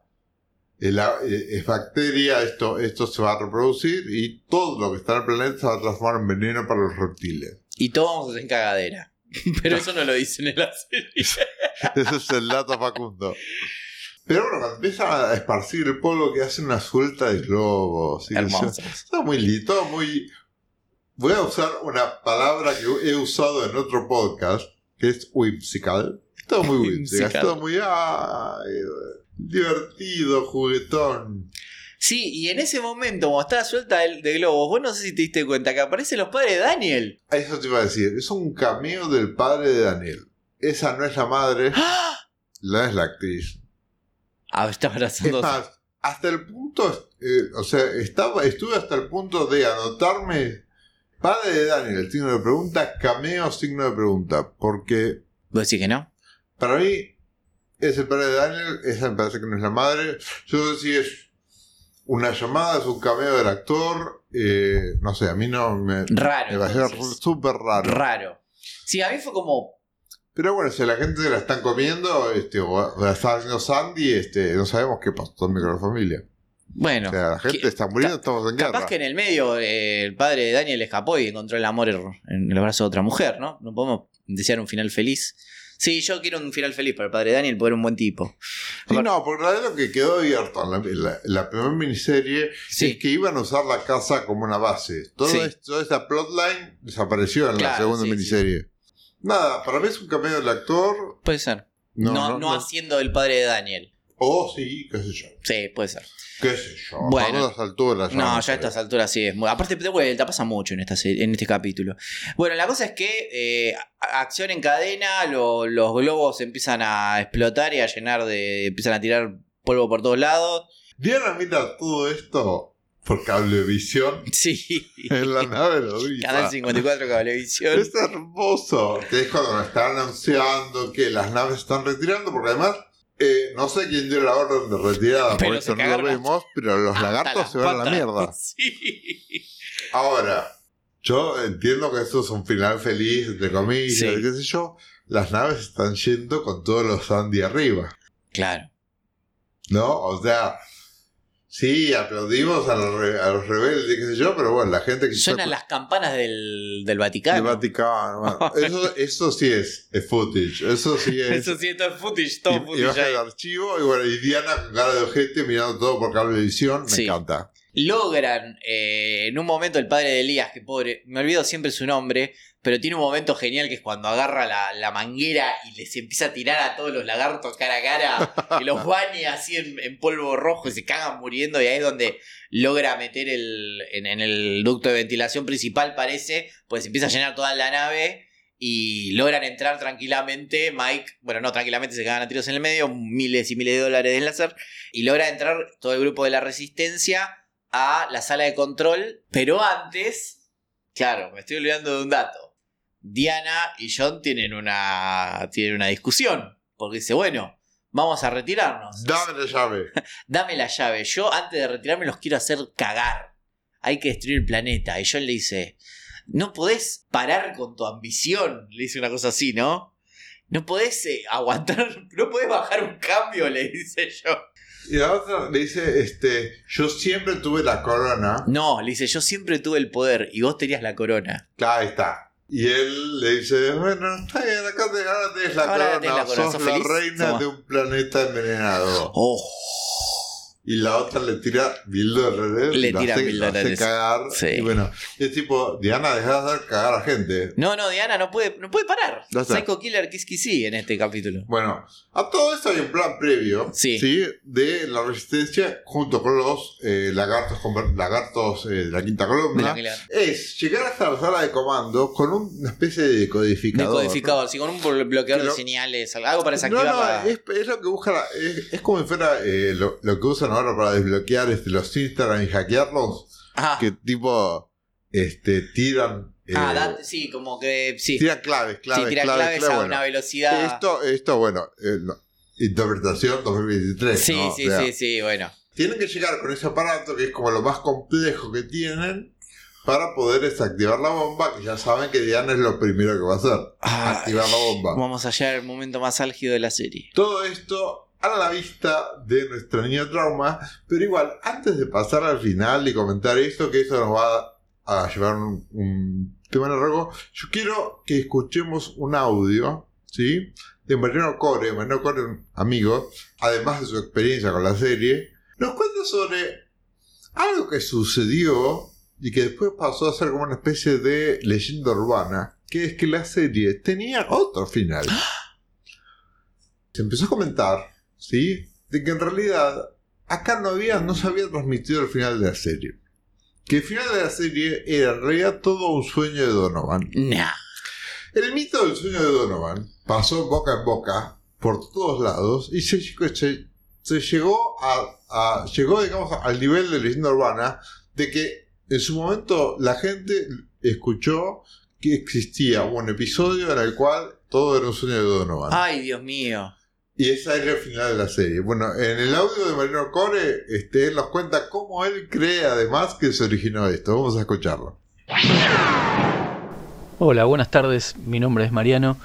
el a- eh, es bacteria, esto, esto se va a reproducir y todo lo que está en el planeta se va a transformar en veneno para los reptiles. Y todos vamos a hacer cagadera. Pero eso no lo dicen en la serie. Ese es el dato Facundo. Pero bueno, cuando empieza a esparcir el polvo que hace una suelta de globos. Todo muy lindo, todo muy... Voy a usar una palabra que he usado en otro podcast, que es whimsical. Todo muy whimsical, todo muy ay, divertido, juguetón. Sí, y en ese momento, cuando estaba suelta de, de globos, vos no sé si te diste cuenta que aparecen los padres de Daniel. Eso te iba a decir, es un cameo del padre de Daniel. Esa no es la madre, ¡Ah! la es la actriz. Ah, está Es abrazando. más, hasta el punto, eh, o sea, estaba, estuve hasta el punto de anotarme padre de Daniel, signo de pregunta, cameo, signo de pregunta, porque ¿Vos decís que no? para mí es el padre de Daniel, esa me parece que no es la madre, yo es una llamada, es un cameo del actor, eh, no sé, a mí no me, Raro. me pareció súper raro. Raro. Sí, a mí fue como. Pero bueno, si a la gente se la están comiendo, este, o la está haciendo Sandy, este, no sabemos qué pasó también con la familia. Bueno. O sea, la gente que- está muriendo, estamos en Capaz guerra. que en el medio eh, el padre de Daniel escapó y encontró el amor en el brazo de otra mujer, ¿no? No podemos desear un final feliz. Sí, yo quiero un final feliz para el padre de Daniel porque era un buen tipo. Sí, no, porque realidad lo que quedó abierto en la, primera miniserie Sí. es que iban a usar la casa como una base. Todo Sí. esto- toda esta plotline desapareció en la segunda miniserie. Nada, para mí es un cameo del actor. Puede ser. No, No, no, no no. haciendo el padre de Daniel. O sí, qué sé yo. Sí, puede ser. Qué sé yo. Bueno. a estas alturas ya No, no ya a estas alturas sí es muy. Aparte, de vuelta, pasa mucho en, esta en este capítulo. Bueno, la cosa es que eh, acción en cadena, lo- los globos empiezan a explotar y a llenar de. empiezan a tirar polvo por todos lados. Diana mira todo esto por cablevisión Sí. en la nave nodriza. Canal 54 Cablevisión. Es hermoso. Que es cuando nos están anunciando que las naves están retirando, porque además, eh, no sé quién dio la orden de retirada, Pero por eso no lo vemos, pero los lagartos se van a la mierda. Sí. Ahora, yo entiendo que esto es un final feliz, entre comillas, Sí. qué sé yo. Las naves están yendo con todos los Sandy arriba, Claro. ¿no? O sea, Sí, aplaudimos a los, re- a los rebeldes, qué sé yo, pero bueno, la gente que Suenan las campanas del, del Vaticano. del Vaticano. bueno, eso, eso sí es, es footage. Eso sí es. Eso sí, todo es footage, todo y, y footage baja ahí. el archivo y bueno, y Diana con cara de ojete mirando todo por cablevisión, me Sí. encanta. Logran eh, en un momento el padre de Elías, que pobre, me olvido siempre su nombre, pero tiene un momento genial que es cuando agarra la, la manguera y les empieza a tirar a todos los lagartos cara a cara, que los baña así en, en polvo rojo y se cagan muriendo, y ahí es donde logra meter el, en, en el ducto de ventilación principal, parece, pues empieza a llenar toda la nave. Y logran entrar tranquilamente. Mike, bueno, no tranquilamente, se cagan a tiros en el medio, miles y miles de dólares de láser. Y logra entrar todo el grupo de la resistencia a la sala de control, pero antes, claro, me estoy olvidando de un dato. Diana y John tienen una, tienen una discusión, porque dice, bueno, vamos a retirarnos. Dame la llave. Dame la llave, yo antes de retirarme los quiero hacer cagar. Hay que destruir el planeta. Y John le dice, no podés parar con tu ambición, le dice una cosa así, ¿no? No podés eh, aguantar, no podés bajar un cambio, le dice yo. Y la otra le dice, este, yo siempre tuve la corona. No, le dice, yo siempre tuve el poder y vos tenías la corona. Claro, ahí está. Y él le dice, bueno, está bien, acá te, ahora tenés la Ahora corona, tenés la corona, sos ¿sos la reina de un planeta envenenado. Oh, Y la otra le tira mil dólares. Le tira hace- mil lo hace dólares. cagar. Sí. Y bueno, es tipo, Diana, deja de hacer cagar a gente. No, no, Diana no puede, no puede parar. Ya está. Psycho Killer Kiss sí en este capítulo. Bueno, a todo esto hay un plan previo Sí. de la resistencia junto con los eh, lagartos, lagartos eh, de la quinta De columna. la. Es llegar hasta la sala de comando con una especie de decodificador. Decodificador, sí, con un blo- bloqueador Pero- de señales, algo para No, desactivar no, la- es, es lo que busca, la- es, es como si fuera eh, lo, lo que usan ahora para desbloquear este, los Instagram y hackearlos, que tipo este, tiran, eh, ah, da- sí, como que sí. tiran claves, claves, sí, tira claves, claves, claves, a bueno. una velocidad. Esto, esto, bueno, eh, no, interpretación 2023. sí, ¿no? sí, O sea, sí, sí, bueno. Tienen que llegar con ese aparato que es como lo más complejo que tienen para poder desactivar la bomba, que ya saben que Diana es lo primero que va a hacer, activar la bomba. Vamos a llegar al momento más álgido de la serie. Todo esto a la vista de nuestro niño trauma, pero igual, antes de pasar al final y comentar esto, que eso nos va a llevar un, un tema largo, yo quiero que escuchemos un audio, ¿sí? De Mariano Core, Mariano Core, un amigo, además de su experiencia con la serie, nos cuenta sobre algo que sucedió y que después pasó a ser como una especie de leyenda urbana, que es que la serie tenía otro final. Se empezó a comentar, ¿sí? De que en realidad acá no había, no se había transmitido el final de la serie. Que el final de la serie era en realidad todo un sueño de Donovan. Nah. El mito del sueño de Donovan pasó boca en boca por todos lados y se, se- se llegó a, a- llegó digamos al nivel de leyenda urbana de que en su momento la gente escuchó que existía un episodio en el cual todo era un sueño de Donovan. Ay, Dios mío. Y esa era el final de la serie. Bueno, en el audio de Marino Core, este, él nos cuenta cómo él cree además que se originó esto. Vamos a escucharlo. Hola, buenas tardes, mi nombre es Mariano.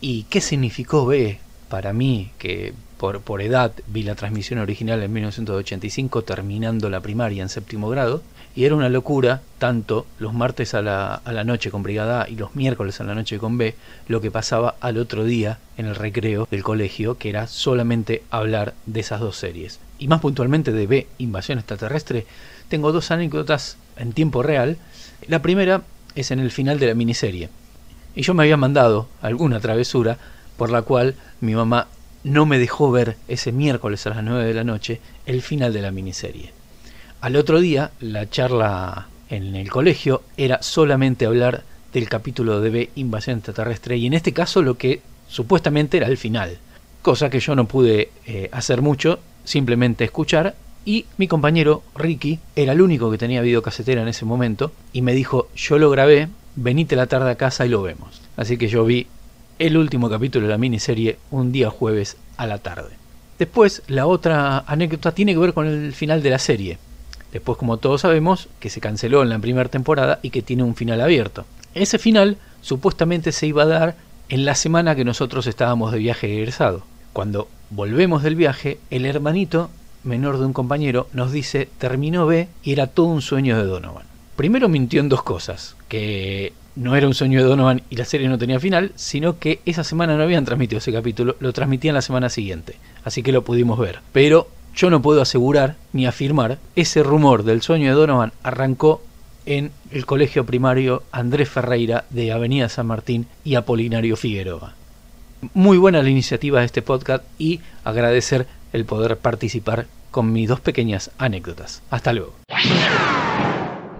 ¿Y qué significó B para mí, que por, por edad vi la transmisión original en 1985 terminando la primaria en séptimo grado? Y era una locura, tanto los martes a la, a la noche con Brigada A y los miércoles a la noche con B, lo que pasaba al otro día en el recreo del colegio, que era solamente hablar de esas dos series. Y más puntualmente de B, Invasión Extraterrestre, tengo dos anécdotas en tiempo real. La primera es en el final de la miniserie. Y yo me había mandado alguna travesura por la cual mi mamá no me dejó ver ese miércoles a las 9 de la noche el final de la miniserie. Al otro día, la charla en el colegio era solamente hablar del capítulo de B Invasión Extraterrestre y en este caso lo que supuestamente era el final. Cosa que yo no pude eh, hacer mucho, simplemente escuchar y mi compañero Ricky era el único que tenía videocasetera en ese momento y me dijo, yo lo grabé, venite la tarde a casa y lo vemos. Así que yo vi el último capítulo de la miniserie un día jueves a la tarde. Después, la otra anécdota tiene que ver con el final de la serie. Después, como todos sabemos, que se canceló en la primera temporada y que tiene un final abierto. Ese final supuestamente se iba a dar en la semana que nosotros estábamos de viaje egresado. Cuando volvemos del viaje, el hermanito menor de un compañero, nos dice, terminó B y era todo un sueño de Donovan. Primero mintió en dos cosas, que no era un sueño de Donovan y la serie no tenía final, sino que esa semana no habían transmitido ese capítulo, lo transmitían la semana siguiente, así que lo pudimos ver. Pero yo no puedo asegurar ni afirmar, ese rumor del sueño de Donovan arrancó en el colegio primario Andrés Ferreira de Avenida San Martín y Apolinario Figueroa. Muy buena la iniciativa de este podcast y agradecer el poder participar con mis dos pequeñas anécdotas. Hasta luego.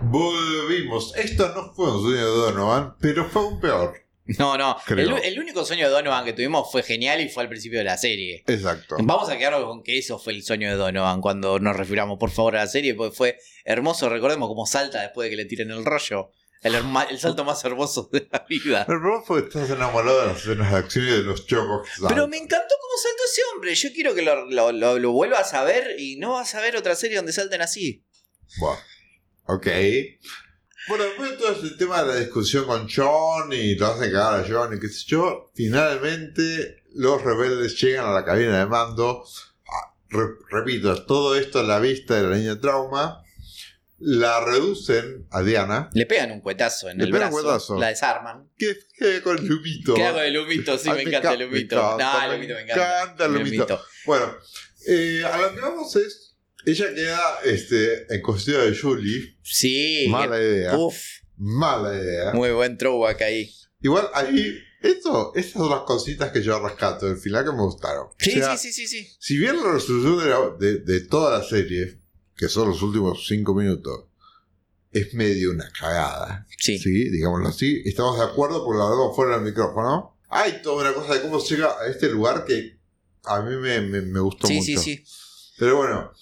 Volvimos. Esto no fue un sueño de Donovan, pero fue un peor. No, no. El, el único sueño de Donovan que tuvimos fue genial y fue al principio de la serie. Exacto. Vamos a quedarnos con que eso fue el sueño de Donovan cuando nos refiramos por favor a la serie, porque fue hermoso. Recordemos cómo salta después de que le tiren el rollo. El, salto más hermoso de la vida. El problema fue que estás enamorado de las escenas de acción y de los chocos. que Pero me encantó cómo saltó ese hombre. Yo quiero que lo, lo, lo- lo vuelvas a ver y no vas a ver otra serie donde salten así. Buah. Ok. Bueno, después de todo ese tema de la discusión con John y lo hacen cagar a John y qué sé yo, finalmente los rebeldes llegan a la cabina de mando. Ah, re- repito, todo esto a la vista de la niña trauma. La reducen a Diana, Le pegan un cuetazo en Le el pegan un brazo. cuetazo. La desarman. que queda con el lumito. Queda con el humito, sí, me me encanta el humito. me encanta, No, el me humito me encanta. encanta el humito. Bueno, eh, a lo que vamos es, ella queda este, en cuestión de Julie. Sí. Mala que- idea. Uf, Mala idea. muy buen throwback ahí. Igual ahí, eso, esas son las cositas que yo rescato del final que me gustaron. Sí, O sea, sí, sí, sí, sí. Si bien la resolución de, la- de- de toda la serie, que son los últimos cinco minutos, es medio una cagada. Sí. digámoslo así. Estamos de acuerdo porque la vemos fuera del micrófono. Hay toda una cosa de cómo llega a este lugar que a mí me, me- me gustó Sí, mucho. sí, sí. Pero bueno,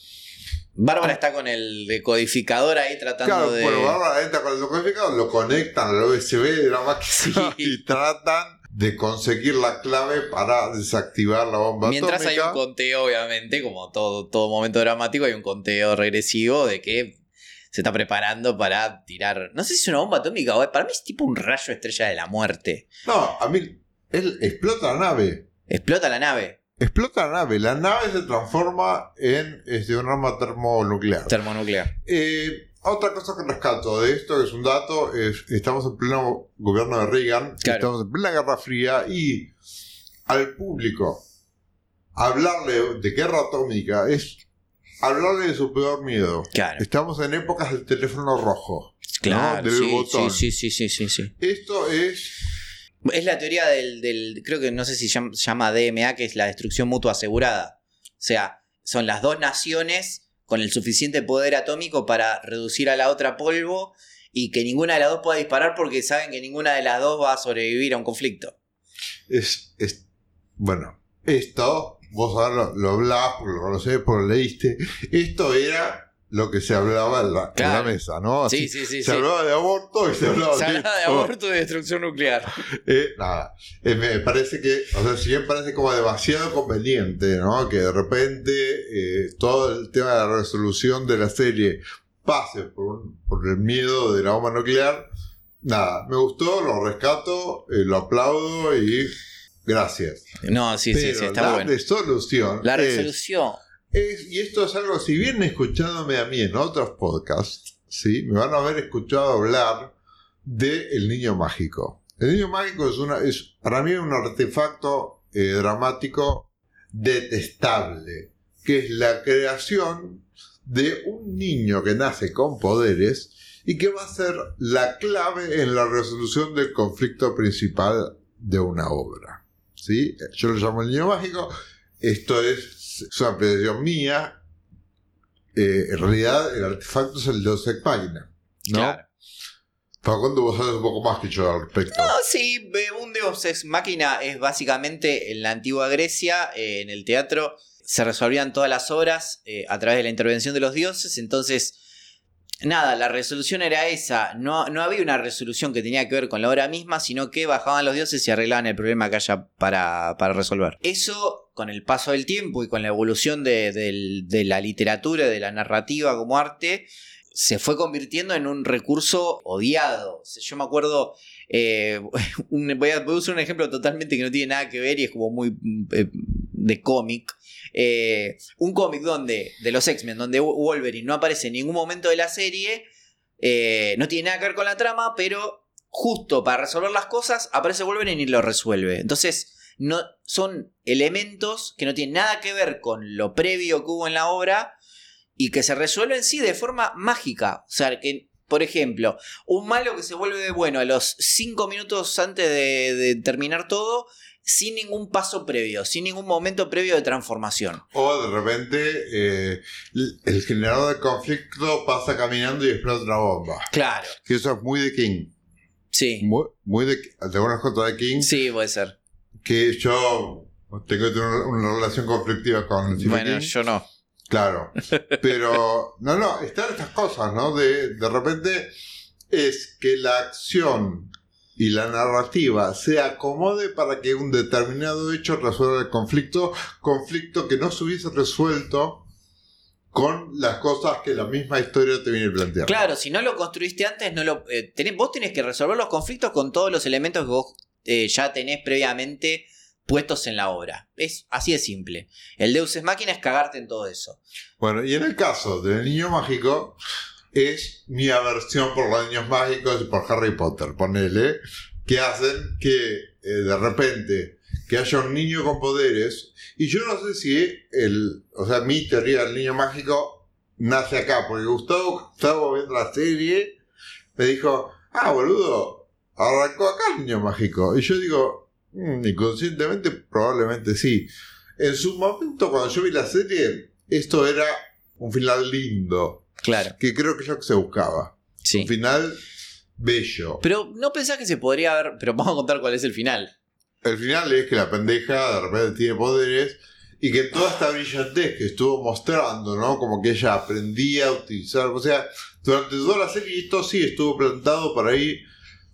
Bárbara está con el decodificador ahí tratando claro, de. bueno, Bárbara entra con el decodificador, lo conectan al USB de la máquina Sí. y tratan de conseguir la clave para desactivar la bomba Mientras hay atómica. un conteo, obviamente, como todo, todo momento dramático, hay un conteo regresivo de que se está preparando para tirar. No sé si es una bomba atómica o para mí es tipo un rayo estrella de la muerte. No, a mí, él explota la nave. Explota la nave Explota la nave. La nave se transforma en este, un arma termonuclear. termonuclear. Eh, otra cosa que rescato de esto, que es un dato, es estamos en pleno gobierno de Reagan, Claro. estamos en plena Guerra Fría y al público hablarle de guerra atómica es hablarle de su peor miedo. Claro, Estamos en épocas del teléfono rojo. claro. del sí, botón. sí, sí, sí, sí, sí. Esto es Es la teoría del, creo que no sé si se llama DMA, que es la destrucción mutua asegurada. O sea, son las dos naciones con el suficiente poder atómico para reducir a la otra polvo y que ninguna de las dos pueda disparar porque saben que ninguna de las dos va a sobrevivir a un conflicto. es, es- bueno, esto, vos ahora lo, lo hablás, lo conocés, lo leíste, esto era lo que se hablaba en la, en la Claro. mesa, ¿no? Así, Sí, sí, sí. se sí. hablaba de aborto y se hablaba Se de, habla de aborto y destrucción nuclear. Eh, nada, Eh, me parece que, o sea, si bien parece como demasiado conveniente, ¿no? Que de repente eh, todo el tema de la resolución de la serie pase por, un- por el miedo de la bomba nuclear, nada, me gustó, lo rescato, eh, lo aplaudo y gracias. No, sí, sí, Pero sí, está la bueno. resolución La es- resolución. Es- y esto es algo, si bien escuchándome a mí en otros podcasts, ¿sí? me van a haber escuchado hablar de El Niño Mágico. El Niño Mágico es, una, es para mí un artefacto eh, dramático detestable, que es la creación de un niño que nace con poderes y que va a ser la clave en la resolución del conflicto principal de una obra. ¿sí? Yo lo llamo el niño mágico, esto es, es una apreciación mía. Eh, en realidad, el artefacto es el Deus Ex Machina. ¿no? Claro. Facundo, vos sabés un poco más que yo al respecto. No, sí, un Deus Ex Máquina es básicamente en la antigua Grecia, eh, en el teatro, se resolvían todas las obras eh, a través de la intervención de los dioses, entonces, nada, la resolución era esa, no, no había una resolución que tenía que ver con la obra misma, sino que bajaban los dioses y arreglaban el problema que haya para, para resolver. Eso, con el paso del tiempo y con la evolución de, la literatura, de la narrativa como arte, se fue convirtiendo en un recurso odiado. Yo me acuerdo, eh, voy, a, usar un ejemplo totalmente que no tiene nada que ver y es como muy eh, de cómic. eh, un cómic donde, de los X-Men, donde Wolverine no aparece en ningún momento de la serie, no tiene nada que ver con la trama, pero justo para resolver las cosas aparece Wolverine y lo resuelve. Entonces, no, son elementos que no tienen nada que ver con lo previo que hubo en la obra y que se resuelven sí de forma mágica. O sea, que, por ejemplo, un malo que se vuelve bueno a los 5 minutos antes de, de terminar todo sin ningún paso previo, sin ningún momento previo de transformación. O de repente eh, el generador de conflicto pasa caminando y explota una bomba. Claro. Que eso es muy de King. Sí. Muy, muy de. ¿Te acuerdas de King? Sí, puede ser. Que yo tengo una, una relación conflictiva con Stephen Bueno, King. yo no. Claro. Pero, no, no, están estas cosas, ¿no? De, de repente es que la acción y la narrativa se acomode para que un determinado hecho resuelva el conflicto, conflicto que no se hubiese resuelto con las cosas que la misma historia te viene planteando. Claro, si no lo construiste antes, no lo, eh, tenés- vos tenés que resolver los conflictos con todos los elementos que vos eh, ya tenés previamente puestos en la obra. Es así de simple. El Deus Ex Máquina es cagarte en todo eso. Bueno, y en el caso del niño mágico, es mi aversión por los niños mágicos y por Harry Potter, ponele, que hacen que eh, de repente que haya un niño con poderes, y yo no sé si el, o sea, mi teoría del niño mágico nace acá, porque Gustavo estaba viendo la serie, me dijo, ah, boludo, arrancó acá el niño mágico, y yo digo, "Mm, inconscientemente probablemente sí. En su momento, cuando yo vi la serie, esto era un final lindo, Claro. que creo que es lo que se buscaba. Sí. Un final bello. Pero no pensás que se podría haber. Pero vamos a contar cuál es el final. El final es que la pendeja de repente tiene poderes y que toda esta brillantez que estuvo mostrando, ¿no? Como que ella aprendía a utilizar. O sea, durante toda la serie esto sí estuvo plantado por ahí.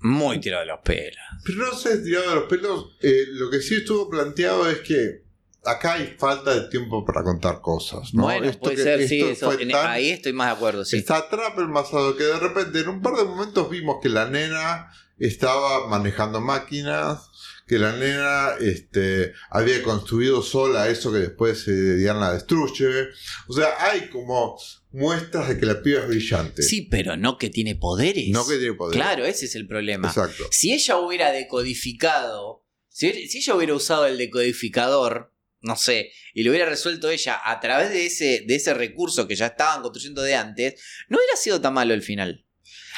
Muy tirado de los pelos. Pero no sé, tirado de los pelos. eh, lo que sí estuvo planteado es que acá hay falta de tiempo para contar cosas, ¿no? bueno, Esto puede que- ser, sí. esto eso- fue en- tan- ahí estoy más de acuerdo, sí. Está atrapa el masado que de repente en un par de momentos vimos que la nena estaba manejando máquinas, que la nena este, había construido sola eso que después eh, Diana destruye. O sea, hay como muestras de que la piba es brillante. Sí, pero no que tiene poderes. No que tiene poder. Claro, ese es el problema. Exacto. Si ella hubiera decodificado, si, si ella hubiera usado el decodificador, no sé, y lo hubiera resuelto ella a través de ese, de ese recurso que ya estaban construyendo de antes, no hubiera sido tan malo el final.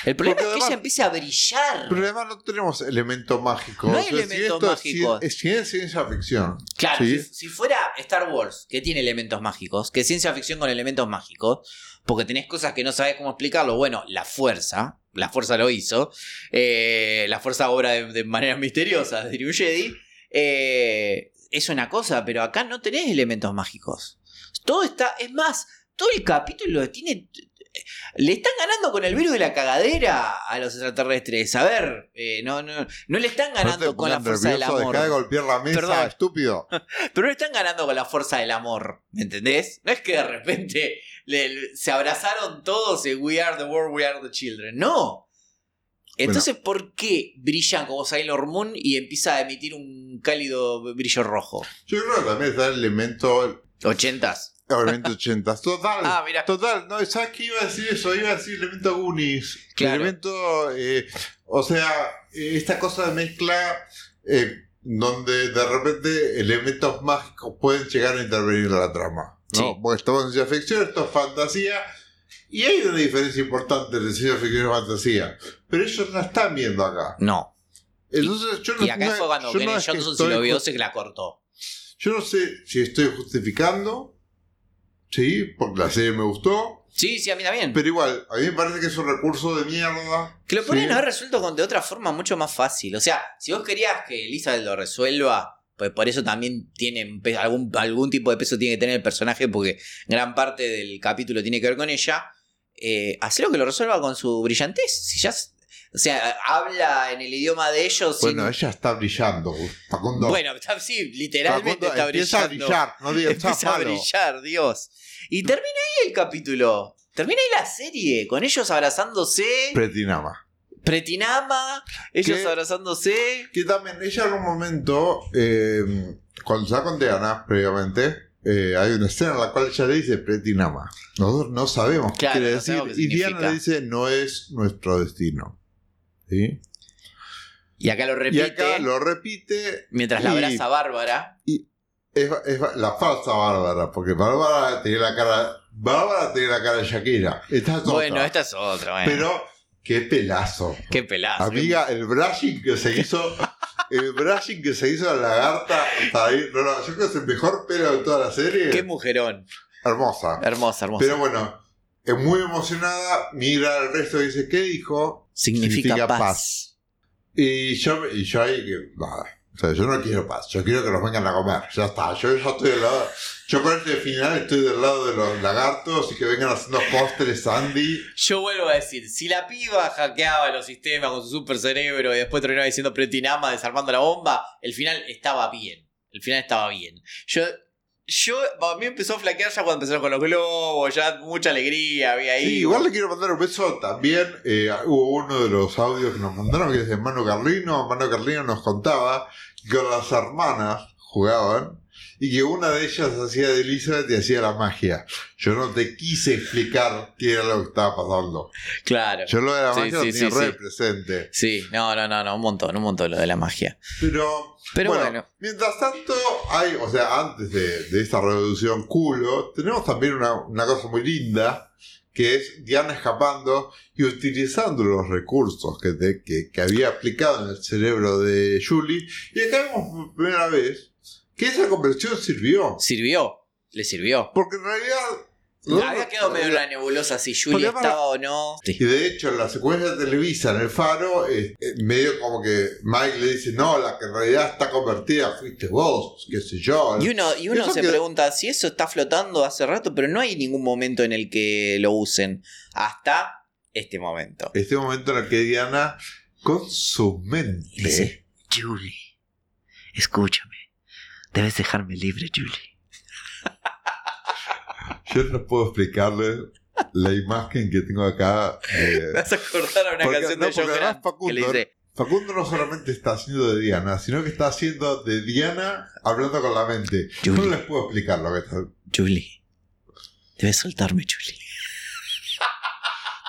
El problema es que además- ella empiece a brillar. Pero además no tenemos elementos mágicos. No hay O sea, si es mágicos. cien- es, si es ciencia ficción. Claro, ¿sí? si, si fuera Star Wars, que tiene elementos mágicos, que es ciencia ficción con elementos mágicos, porque tenés cosas que no sabes cómo explicarlo. Bueno, la fuerza, la fuerza lo hizo, eh, la fuerza obra de, de maneras misteriosas, diría Jedi, eh, es una cosa, pero acá no tenés elementos mágicos. Todo está, es más, todo el capítulo tiene... Le están ganando con el virus de la cagadera a los extraterrestres. A ver, eh, no, no, no le están No ganando con la fuerza del amor. Dejá de golpear la mesa, Perdón. estúpido. Pero no están ganando con la fuerza del amor, ¿me entendés? No es que de repente le- le- se abrazaron todos y We are the world, we are the children. No. Entonces, ¿por qué brillan como Sailor Moon y empieza a emitir un cálido brillo rojo? Yo creo que también está el elemento ¿Ochentas? Elemento 80. Total. Ah, mira. Total. No, ¿sabes qué iba a decir eso? Iba a decir elemento Goonies. Claro. Elemento. eh, o sea, eh, esta cosa de mezcla. eh, donde de repente elementos mágicos pueden llegar a intervenir en la trama. ¿no? Sí. Porque estamos en ciencia ficción, esto es fantasía. Y hay una diferencia importante entre ciencia ficción y fantasía. Pero ellos la están viendo acá. No. Entonces, yo no, Y acá no- fue cuando no es que si lo vio, se la cortó. Yo no sé si estoy justificando. Sí, porque la serie me gustó. Sí, sí, a mí también. Pero igual, a mí me parece que es un recurso de mierda. Que lo Sí. podrían haber resuelto con, de otra forma mucho más fácil. O sea, si vos querías que Elizabeth lo resuelva, pues por eso también tiene algún, algún tipo de peso tiene que tener el personaje, porque gran parte del capítulo tiene que ver con ella. Eh, hacelo que lo resuelva con su brillantez. Si ya, o sea, habla en el idioma de ellos. sin- Bueno, ella está brillando, Facundo. Bueno, está, sí, literalmente Facundo, está empieza brillando. a brillar, no digas está Empieza a brillar, Dios. Y termina ahí el capítulo. Termina ahí la serie, con ellos abrazándose. Pretinama. Pretinama, ellos abrazándose. Que también, ella en un momento, eh, cuando está con Diana, previamente, eh, hay una escena en la cual ella le dice Pretinama. Nosotros no sabemos qué quiere no decir. y Diana le dice, no es nuestro destino. ¿Sí? Y acá lo Y repite acá lo repite. mientras la y abraza Bárbara. Es, es la falsa Bárbara, porque Bárbara tenía la cara. Bárbara tenía la cara de Shakira. Esta es otra. Bueno, esta es otra, bueno. Pero, qué pelazo. Qué pelazo. Amiga, el brushing que se hizo. El brushing que se hizo a la lagarta hasta ahí. No, no, yo creo que es el mejor pelo de toda la serie. Qué mujerón. Hermosa. Hermosa, hermosa. Pero bueno, es muy emocionada. Mira al resto y dice: ¿Qué dijo? Significa, significa paz. paz. Y yo, y yo ahí que. nada. O sea, yo no quiero paz. Yo quiero que nos vengan a comer. Ya está. Yo ya estoy del lado. Yo con este final estoy del lado de los lagartos y que vengan haciendo postres Andy. Yo vuelvo a decir, si la piba hackeaba los sistemas con su super cerebro y después terminaba diciendo Pretinama desarmando la bomba, el final estaba bien. El final estaba bien. Yo, yo, a mí empezó a flaquear ya cuando empezaron con los globos, ya mucha alegría había ahí. Sí, igual le quiero mandar un beso también. eh, hubo uno de los audios que nos mandaron que es de Mano Carlino. Mano Carlino nos contaba que con las hermanas jugaban y que una de ellas hacía de Elizabeth y hacía la magia. Yo no te quise explicar qué era lo que estaba pasando. Claro. Yo lo de la Sí, magia sí, lo tenía sí, re presente. Sí, no, no, no, no, un montón, un montón lo de la magia. Pero, Pero bueno, bueno. mientras tanto, hay, o sea, antes de, de esta revolución culo, tenemos también una, una cosa muy linda, que es Diana escapando y utilizando los recursos que, te- que, que había aplicado en el cerebro de Julie. Y acá vemos por primera vez que esa conversión sirvió. Sirvió, le sirvió. Porque en realidad... Había quedado medio la nebulosa si Julia estaba o no. Y de hecho, en la secuencia de Televisa, en el faro, eh, medio como que Mike le dice, no, la que en realidad está convertida fuiste vos, qué sé yo. Y uno, y uno se que- pregunta si eso está flotando hace rato, pero no hay ningún momento en el que lo usen. Hasta este momento. Este momento en el que Diana, con su mente, Dice, Julie, escúchame. Debes dejarme libre, Julie. yo no puedo explicarle la imagen que tengo acá. eh, Me vas a acordar a una Porque- canción no, de John que le Facundo- dice, Facundo no solamente está haciendo de Diana, sino que está haciendo de Diana hablando con la mente. Yo no Julie. les puedo explicar lo que está. Julie, debes soltarme, Julie.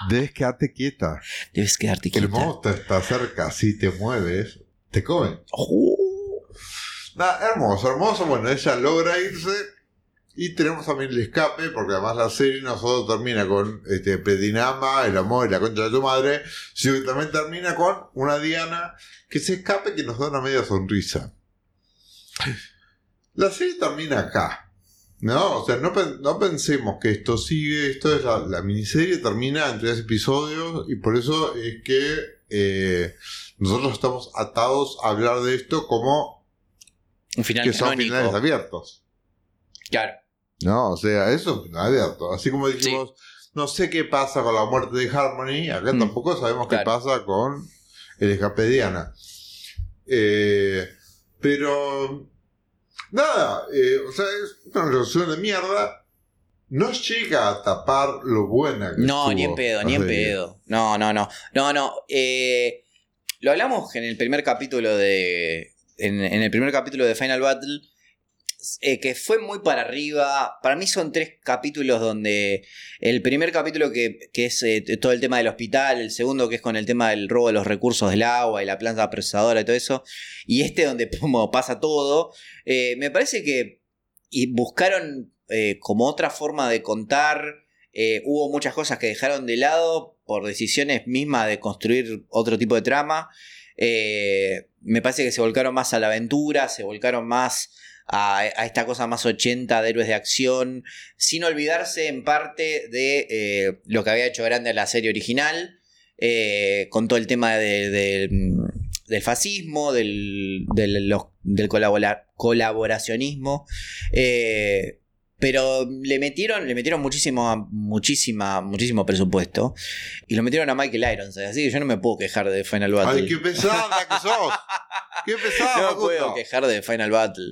Debes quedarte quieta. Debes quedarte El quieta. monstruo está cerca, si te mueves, te come. Oh, Nada, hermoso, hermoso. Bueno, ella logra irse. Y tenemos también el escape, porque además la serie no solo termina con este Pedinama, el amor y la concha de tu madre, sino que también termina con una Diana que se escape que nos da una media sonrisa. La serie termina acá. No, o sea, no, no pensemos que esto sigue, esto es la, la miniserie, termina en tres episodios y por eso es que eh, nosotros estamos atados a hablar de esto como un final que son canónico. finales abiertos. Claro. No, o sea, eso es un final abierto. Así como dijimos, no sé qué pasa con la muerte de Harmony, acá Mm, tampoco sabemos qué pasa con el escape de Diana. Eh, pero, nada, eh, o sea, es una resolución de mierda. No llega a tapar lo buena que No, ni en pedo, ni en pedo. No, no, no. No, no. eh, lo hablamos en el primer capítulo de. En, el primer capítulo de Final Battle. eh, que fue muy para arriba. Para mí son tres capítulos donde. El primer capítulo que, es eh, todo el tema del hospital. El segundo que es con el tema del robo de los recursos del agua y la planta procesadora y todo eso. Y este donde como pasa todo. eh, me parece que. Y buscaron como otra forma de contar. Hubo muchas cosas que dejaron de lado por decisiones mismas de construir otro tipo de trama. Eh, me parece que se volcaron más a la aventura, se volcaron más a, esta cosa más 80 de héroes de acción, sin olvidarse en parte de eh, lo que había hecho grande la serie original, eh, con todo el tema de- de- del fascismo, del, colaboracionismo. Pero le metieron, le metieron muchísimo, muchísima, muchísimo presupuesto. Y lo metieron a Michael Irons. Así que yo no me puedo quejar de Final Battle. Ay, qué pesada que sos. Qué pesada, no me puedo quejar de Final Battle.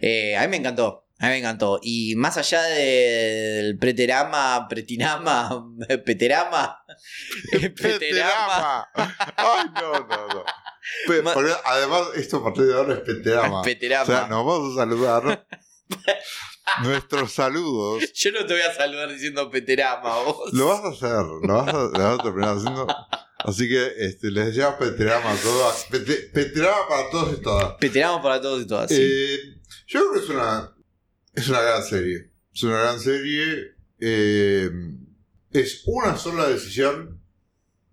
Eh, a mí me encantó. A mí me encantó. Y más allá del preterama, pretinama, peterama, peterama. Ay, no, no, no. Pe- Ma- porque además, esto a partir de ahora es Peterama. Peterama. O sea, nos vamos a saludar. Nuestros saludos. Yo no te voy a saludar diciendo Peterama, vos. Lo vas a hacer, lo vas a, lo vas a terminar haciendo. Así que este, les deseamos Peterama a. Pete- Peterama para todos y todas. Peterama para todos y todas. sí. Eh, yo creo que es una, es una gran serie. Es una gran serie. eh, es una sola decisión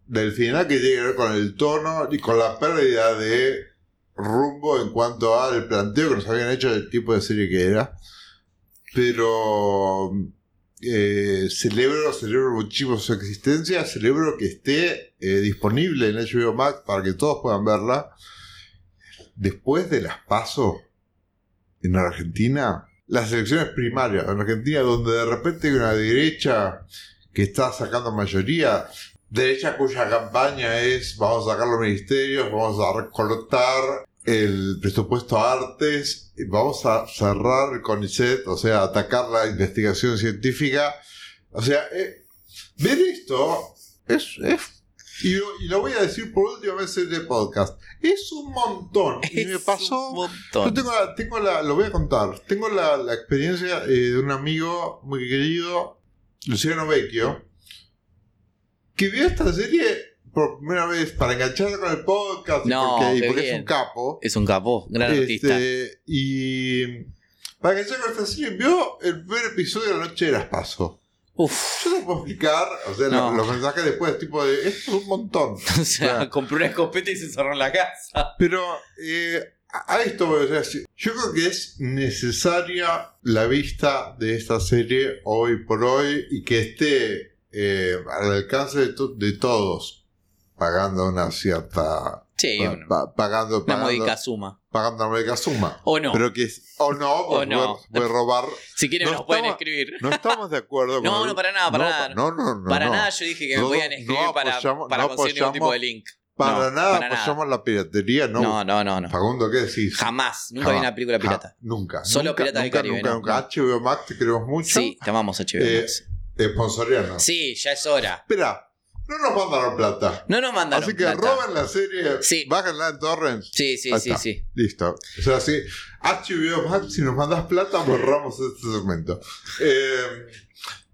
del final que tiene que ver con el tono y con la pérdida de rumbo en cuanto al planteo que nos habían hecho del tipo de serie que era. Pero eh, celebro, celebro muchísimo su existencia, celebro que esté eh, disponible en HBO Max para que todos puedan verla. Después de las pasos en Argentina, las elecciones primarias en Argentina, donde de repente hay una derecha que está sacando mayoría, derecha cuya campaña es vamos a sacar los ministerios, vamos a recortar el presupuesto a artes, vamos a cerrar el CONICET, o sea, atacar la investigación científica. O sea, eh, ver esto es... es- y, lo, y lo voy a decir por última vez en el podcast. Es un montón. Y me Es pasó... un montón. Yo tengo la, tengo la, lo voy a contar. Tengo la, la experiencia eh, de un amigo muy querido, Luciano Vecchio, que vio esta serie por primera vez para engancharse con el podcast No, porque, es un capo. Es un capo, gran artista. Este, y para engancharse con esta serie, vio el primer episodio de la noche de las paso. Uf. Yo te puedo explicar, o sea, No. los, los mensajes después, tipo de, esto es un montón. O sea, compró una escopeta y se cerró en la casa. Pero eh, a a esto voy a decir, yo creo que es necesaria la vista de esta serie hoy por hoy y que esté eh, al alcance de, to- de todos, pagando una cierta... Sí, pa- una, pa- pagando, una pagando, módica suma. pagando una módica suma. O no. Pero que o no, O porque no. puede- puede robar. si quieren no nos pueden escribir. No estamos de acuerdo con No, el- no, para nada, para nada. No, no, no. para no. nada yo dije que me No, podían no escribir para, apoyamos- para no conseguir ningún tipo de link. Para No, nada para apoyamos la piratería, no. No, no, no, no. Facundo, ¿qué decís? Jamás. Nunca vi Jamás. una película Ja- pirata. nunca. Solo nunca, Piratas del Caribe, Nunca, no, nunca. HBO Max, te queremos mucho. Sí, te amamos HBO Eh, Max. Sponsoriano. Sí, ya es hora. Espera, no nos mandaron plata. No nos mandaron Así que plata. roben la serie, Sí. bájenla en torrents. Sí, sí, Ahí sí, está. sí. Listo. O sea, si HBO Max, si nos mandas plata, borramos este segmento. Eh,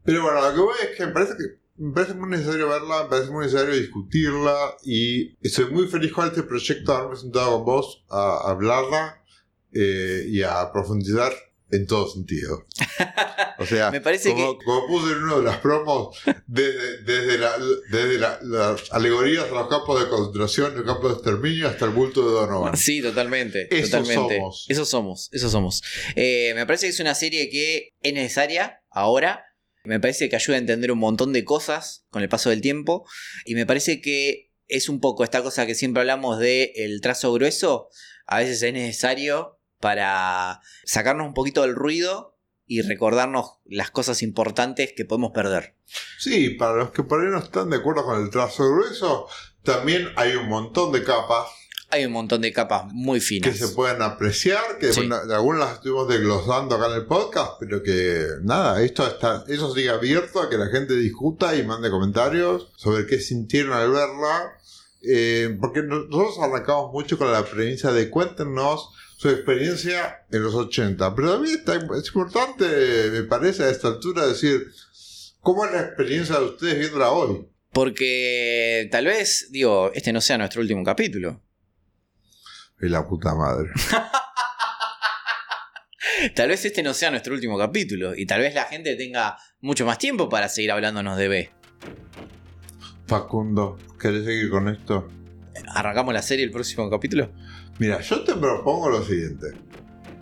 pero bueno, lo que voy es que me parece que me parece muy necesario verla, me parece muy necesario discutirla y estoy muy feliz con este proyecto de haberme sentado con vos a, a hablarla eh, y a profundizar en todo sentido. O sea, Me parece como, que- como puse en uno de las promos, desde, desde, la- desde la- las alegorías a los campos de concentración, el campo de exterminio, hasta el bulto de Donovan. Sí, totalmente. Totalmente. somos. Eso somos, eso somos. Eh, me parece que es una serie que es necesaria ahora. Me parece que ayuda a entender un montón de cosas con el paso del tiempo. Y me parece que es un poco esta cosa que siempre hablamos de el trazo grueso. A veces es necesario para sacarnos un poquito del ruido y recordarnos las cosas importantes que podemos perder. Sí, para los que por ahí no están de acuerdo con el trazo grueso, también hay un montón de capas Hay un montón de capas muy que finas. se pueden apreciar, que Sí. bueno, algunas las estuvimos desglosando acá en el podcast, pero que nada, esto está, eso sigue abierto a que la gente discuta y mande comentarios sobre qué sintieron al verla. Eh, porque nosotros arrancamos mucho con la premisa de cuéntenos su experiencia en los 80, pero también está- es importante, me parece, a esta altura decir cómo es la experiencia de ustedes viéndola hoy. Porque tal vez, digo, este no sea nuestro último capítulo. Y la puta madre. Tal vez este no sea nuestro último capítulo. Y tal vez la gente tenga mucho más tiempo para seguir hablándonos de B. Facundo, ¿querés seguir con esto? ¿Arrancamos la serie el próximo capítulo? Mira, yo te propongo lo siguiente.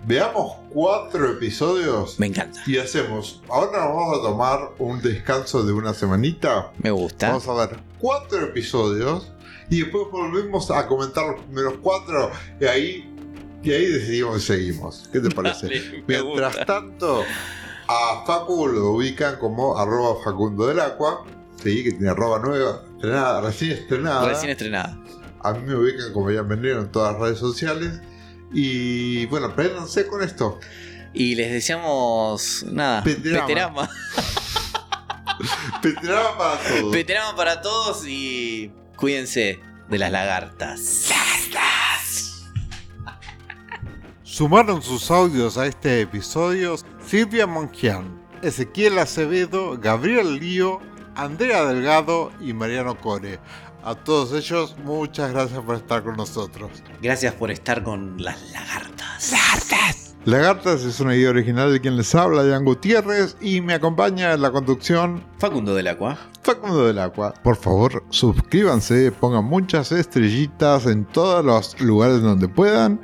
Veamos cuatro episodios Me encanta. y hacemos. Ahora nos vamos a tomar un descanso de una semanita. Me gusta. Vamos a ver cuatro episodios y después volvemos a comentar los primeros cuatro y ahí, y ahí decidimos si seguimos. ¿Qué te parece? Dale, Mientras gusta. tanto, a Facu lo ubican como arroba Facundo del Aqua. Sí, que tiene arroba nueva, estrenada, recién estrenada. Recién estrenada. A mí me ubican como ya vendido en todas las redes sociales. Y bueno, préndanse con esto. Y les deseamos. Nada. Peterama. Peterama. Para todos. Peterama para todos y. Cuídense de las lagartas. Sumaron sus audios a este episodio Silvia Mongian, Ezequiel Acevedo, Gabriel Lío, Andrea Delgado y Mariano Core. A todos ellos, muchas gracias por estar con nosotros. Gracias por estar con las lagartas. Lagartas es una idea original de quien les habla, Jan Gutiérrez, y me acompaña en la conducción Facundo del Agua. Facundo del Agua. Por favor, suscríbanse, pongan muchas estrellitas en todos los lugares donde puedan.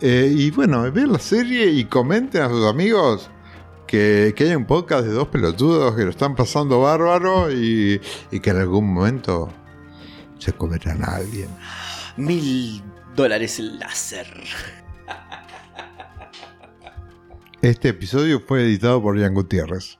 Eh, y bueno, vean la serie y comenten a sus amigos que, que hay un podcast de dos pelotudos que lo están pasando bárbaro y, y que en algún momento se comerán a alguien. Mil dólares láser. Este episodio fue editado por Jan Gutiérrez.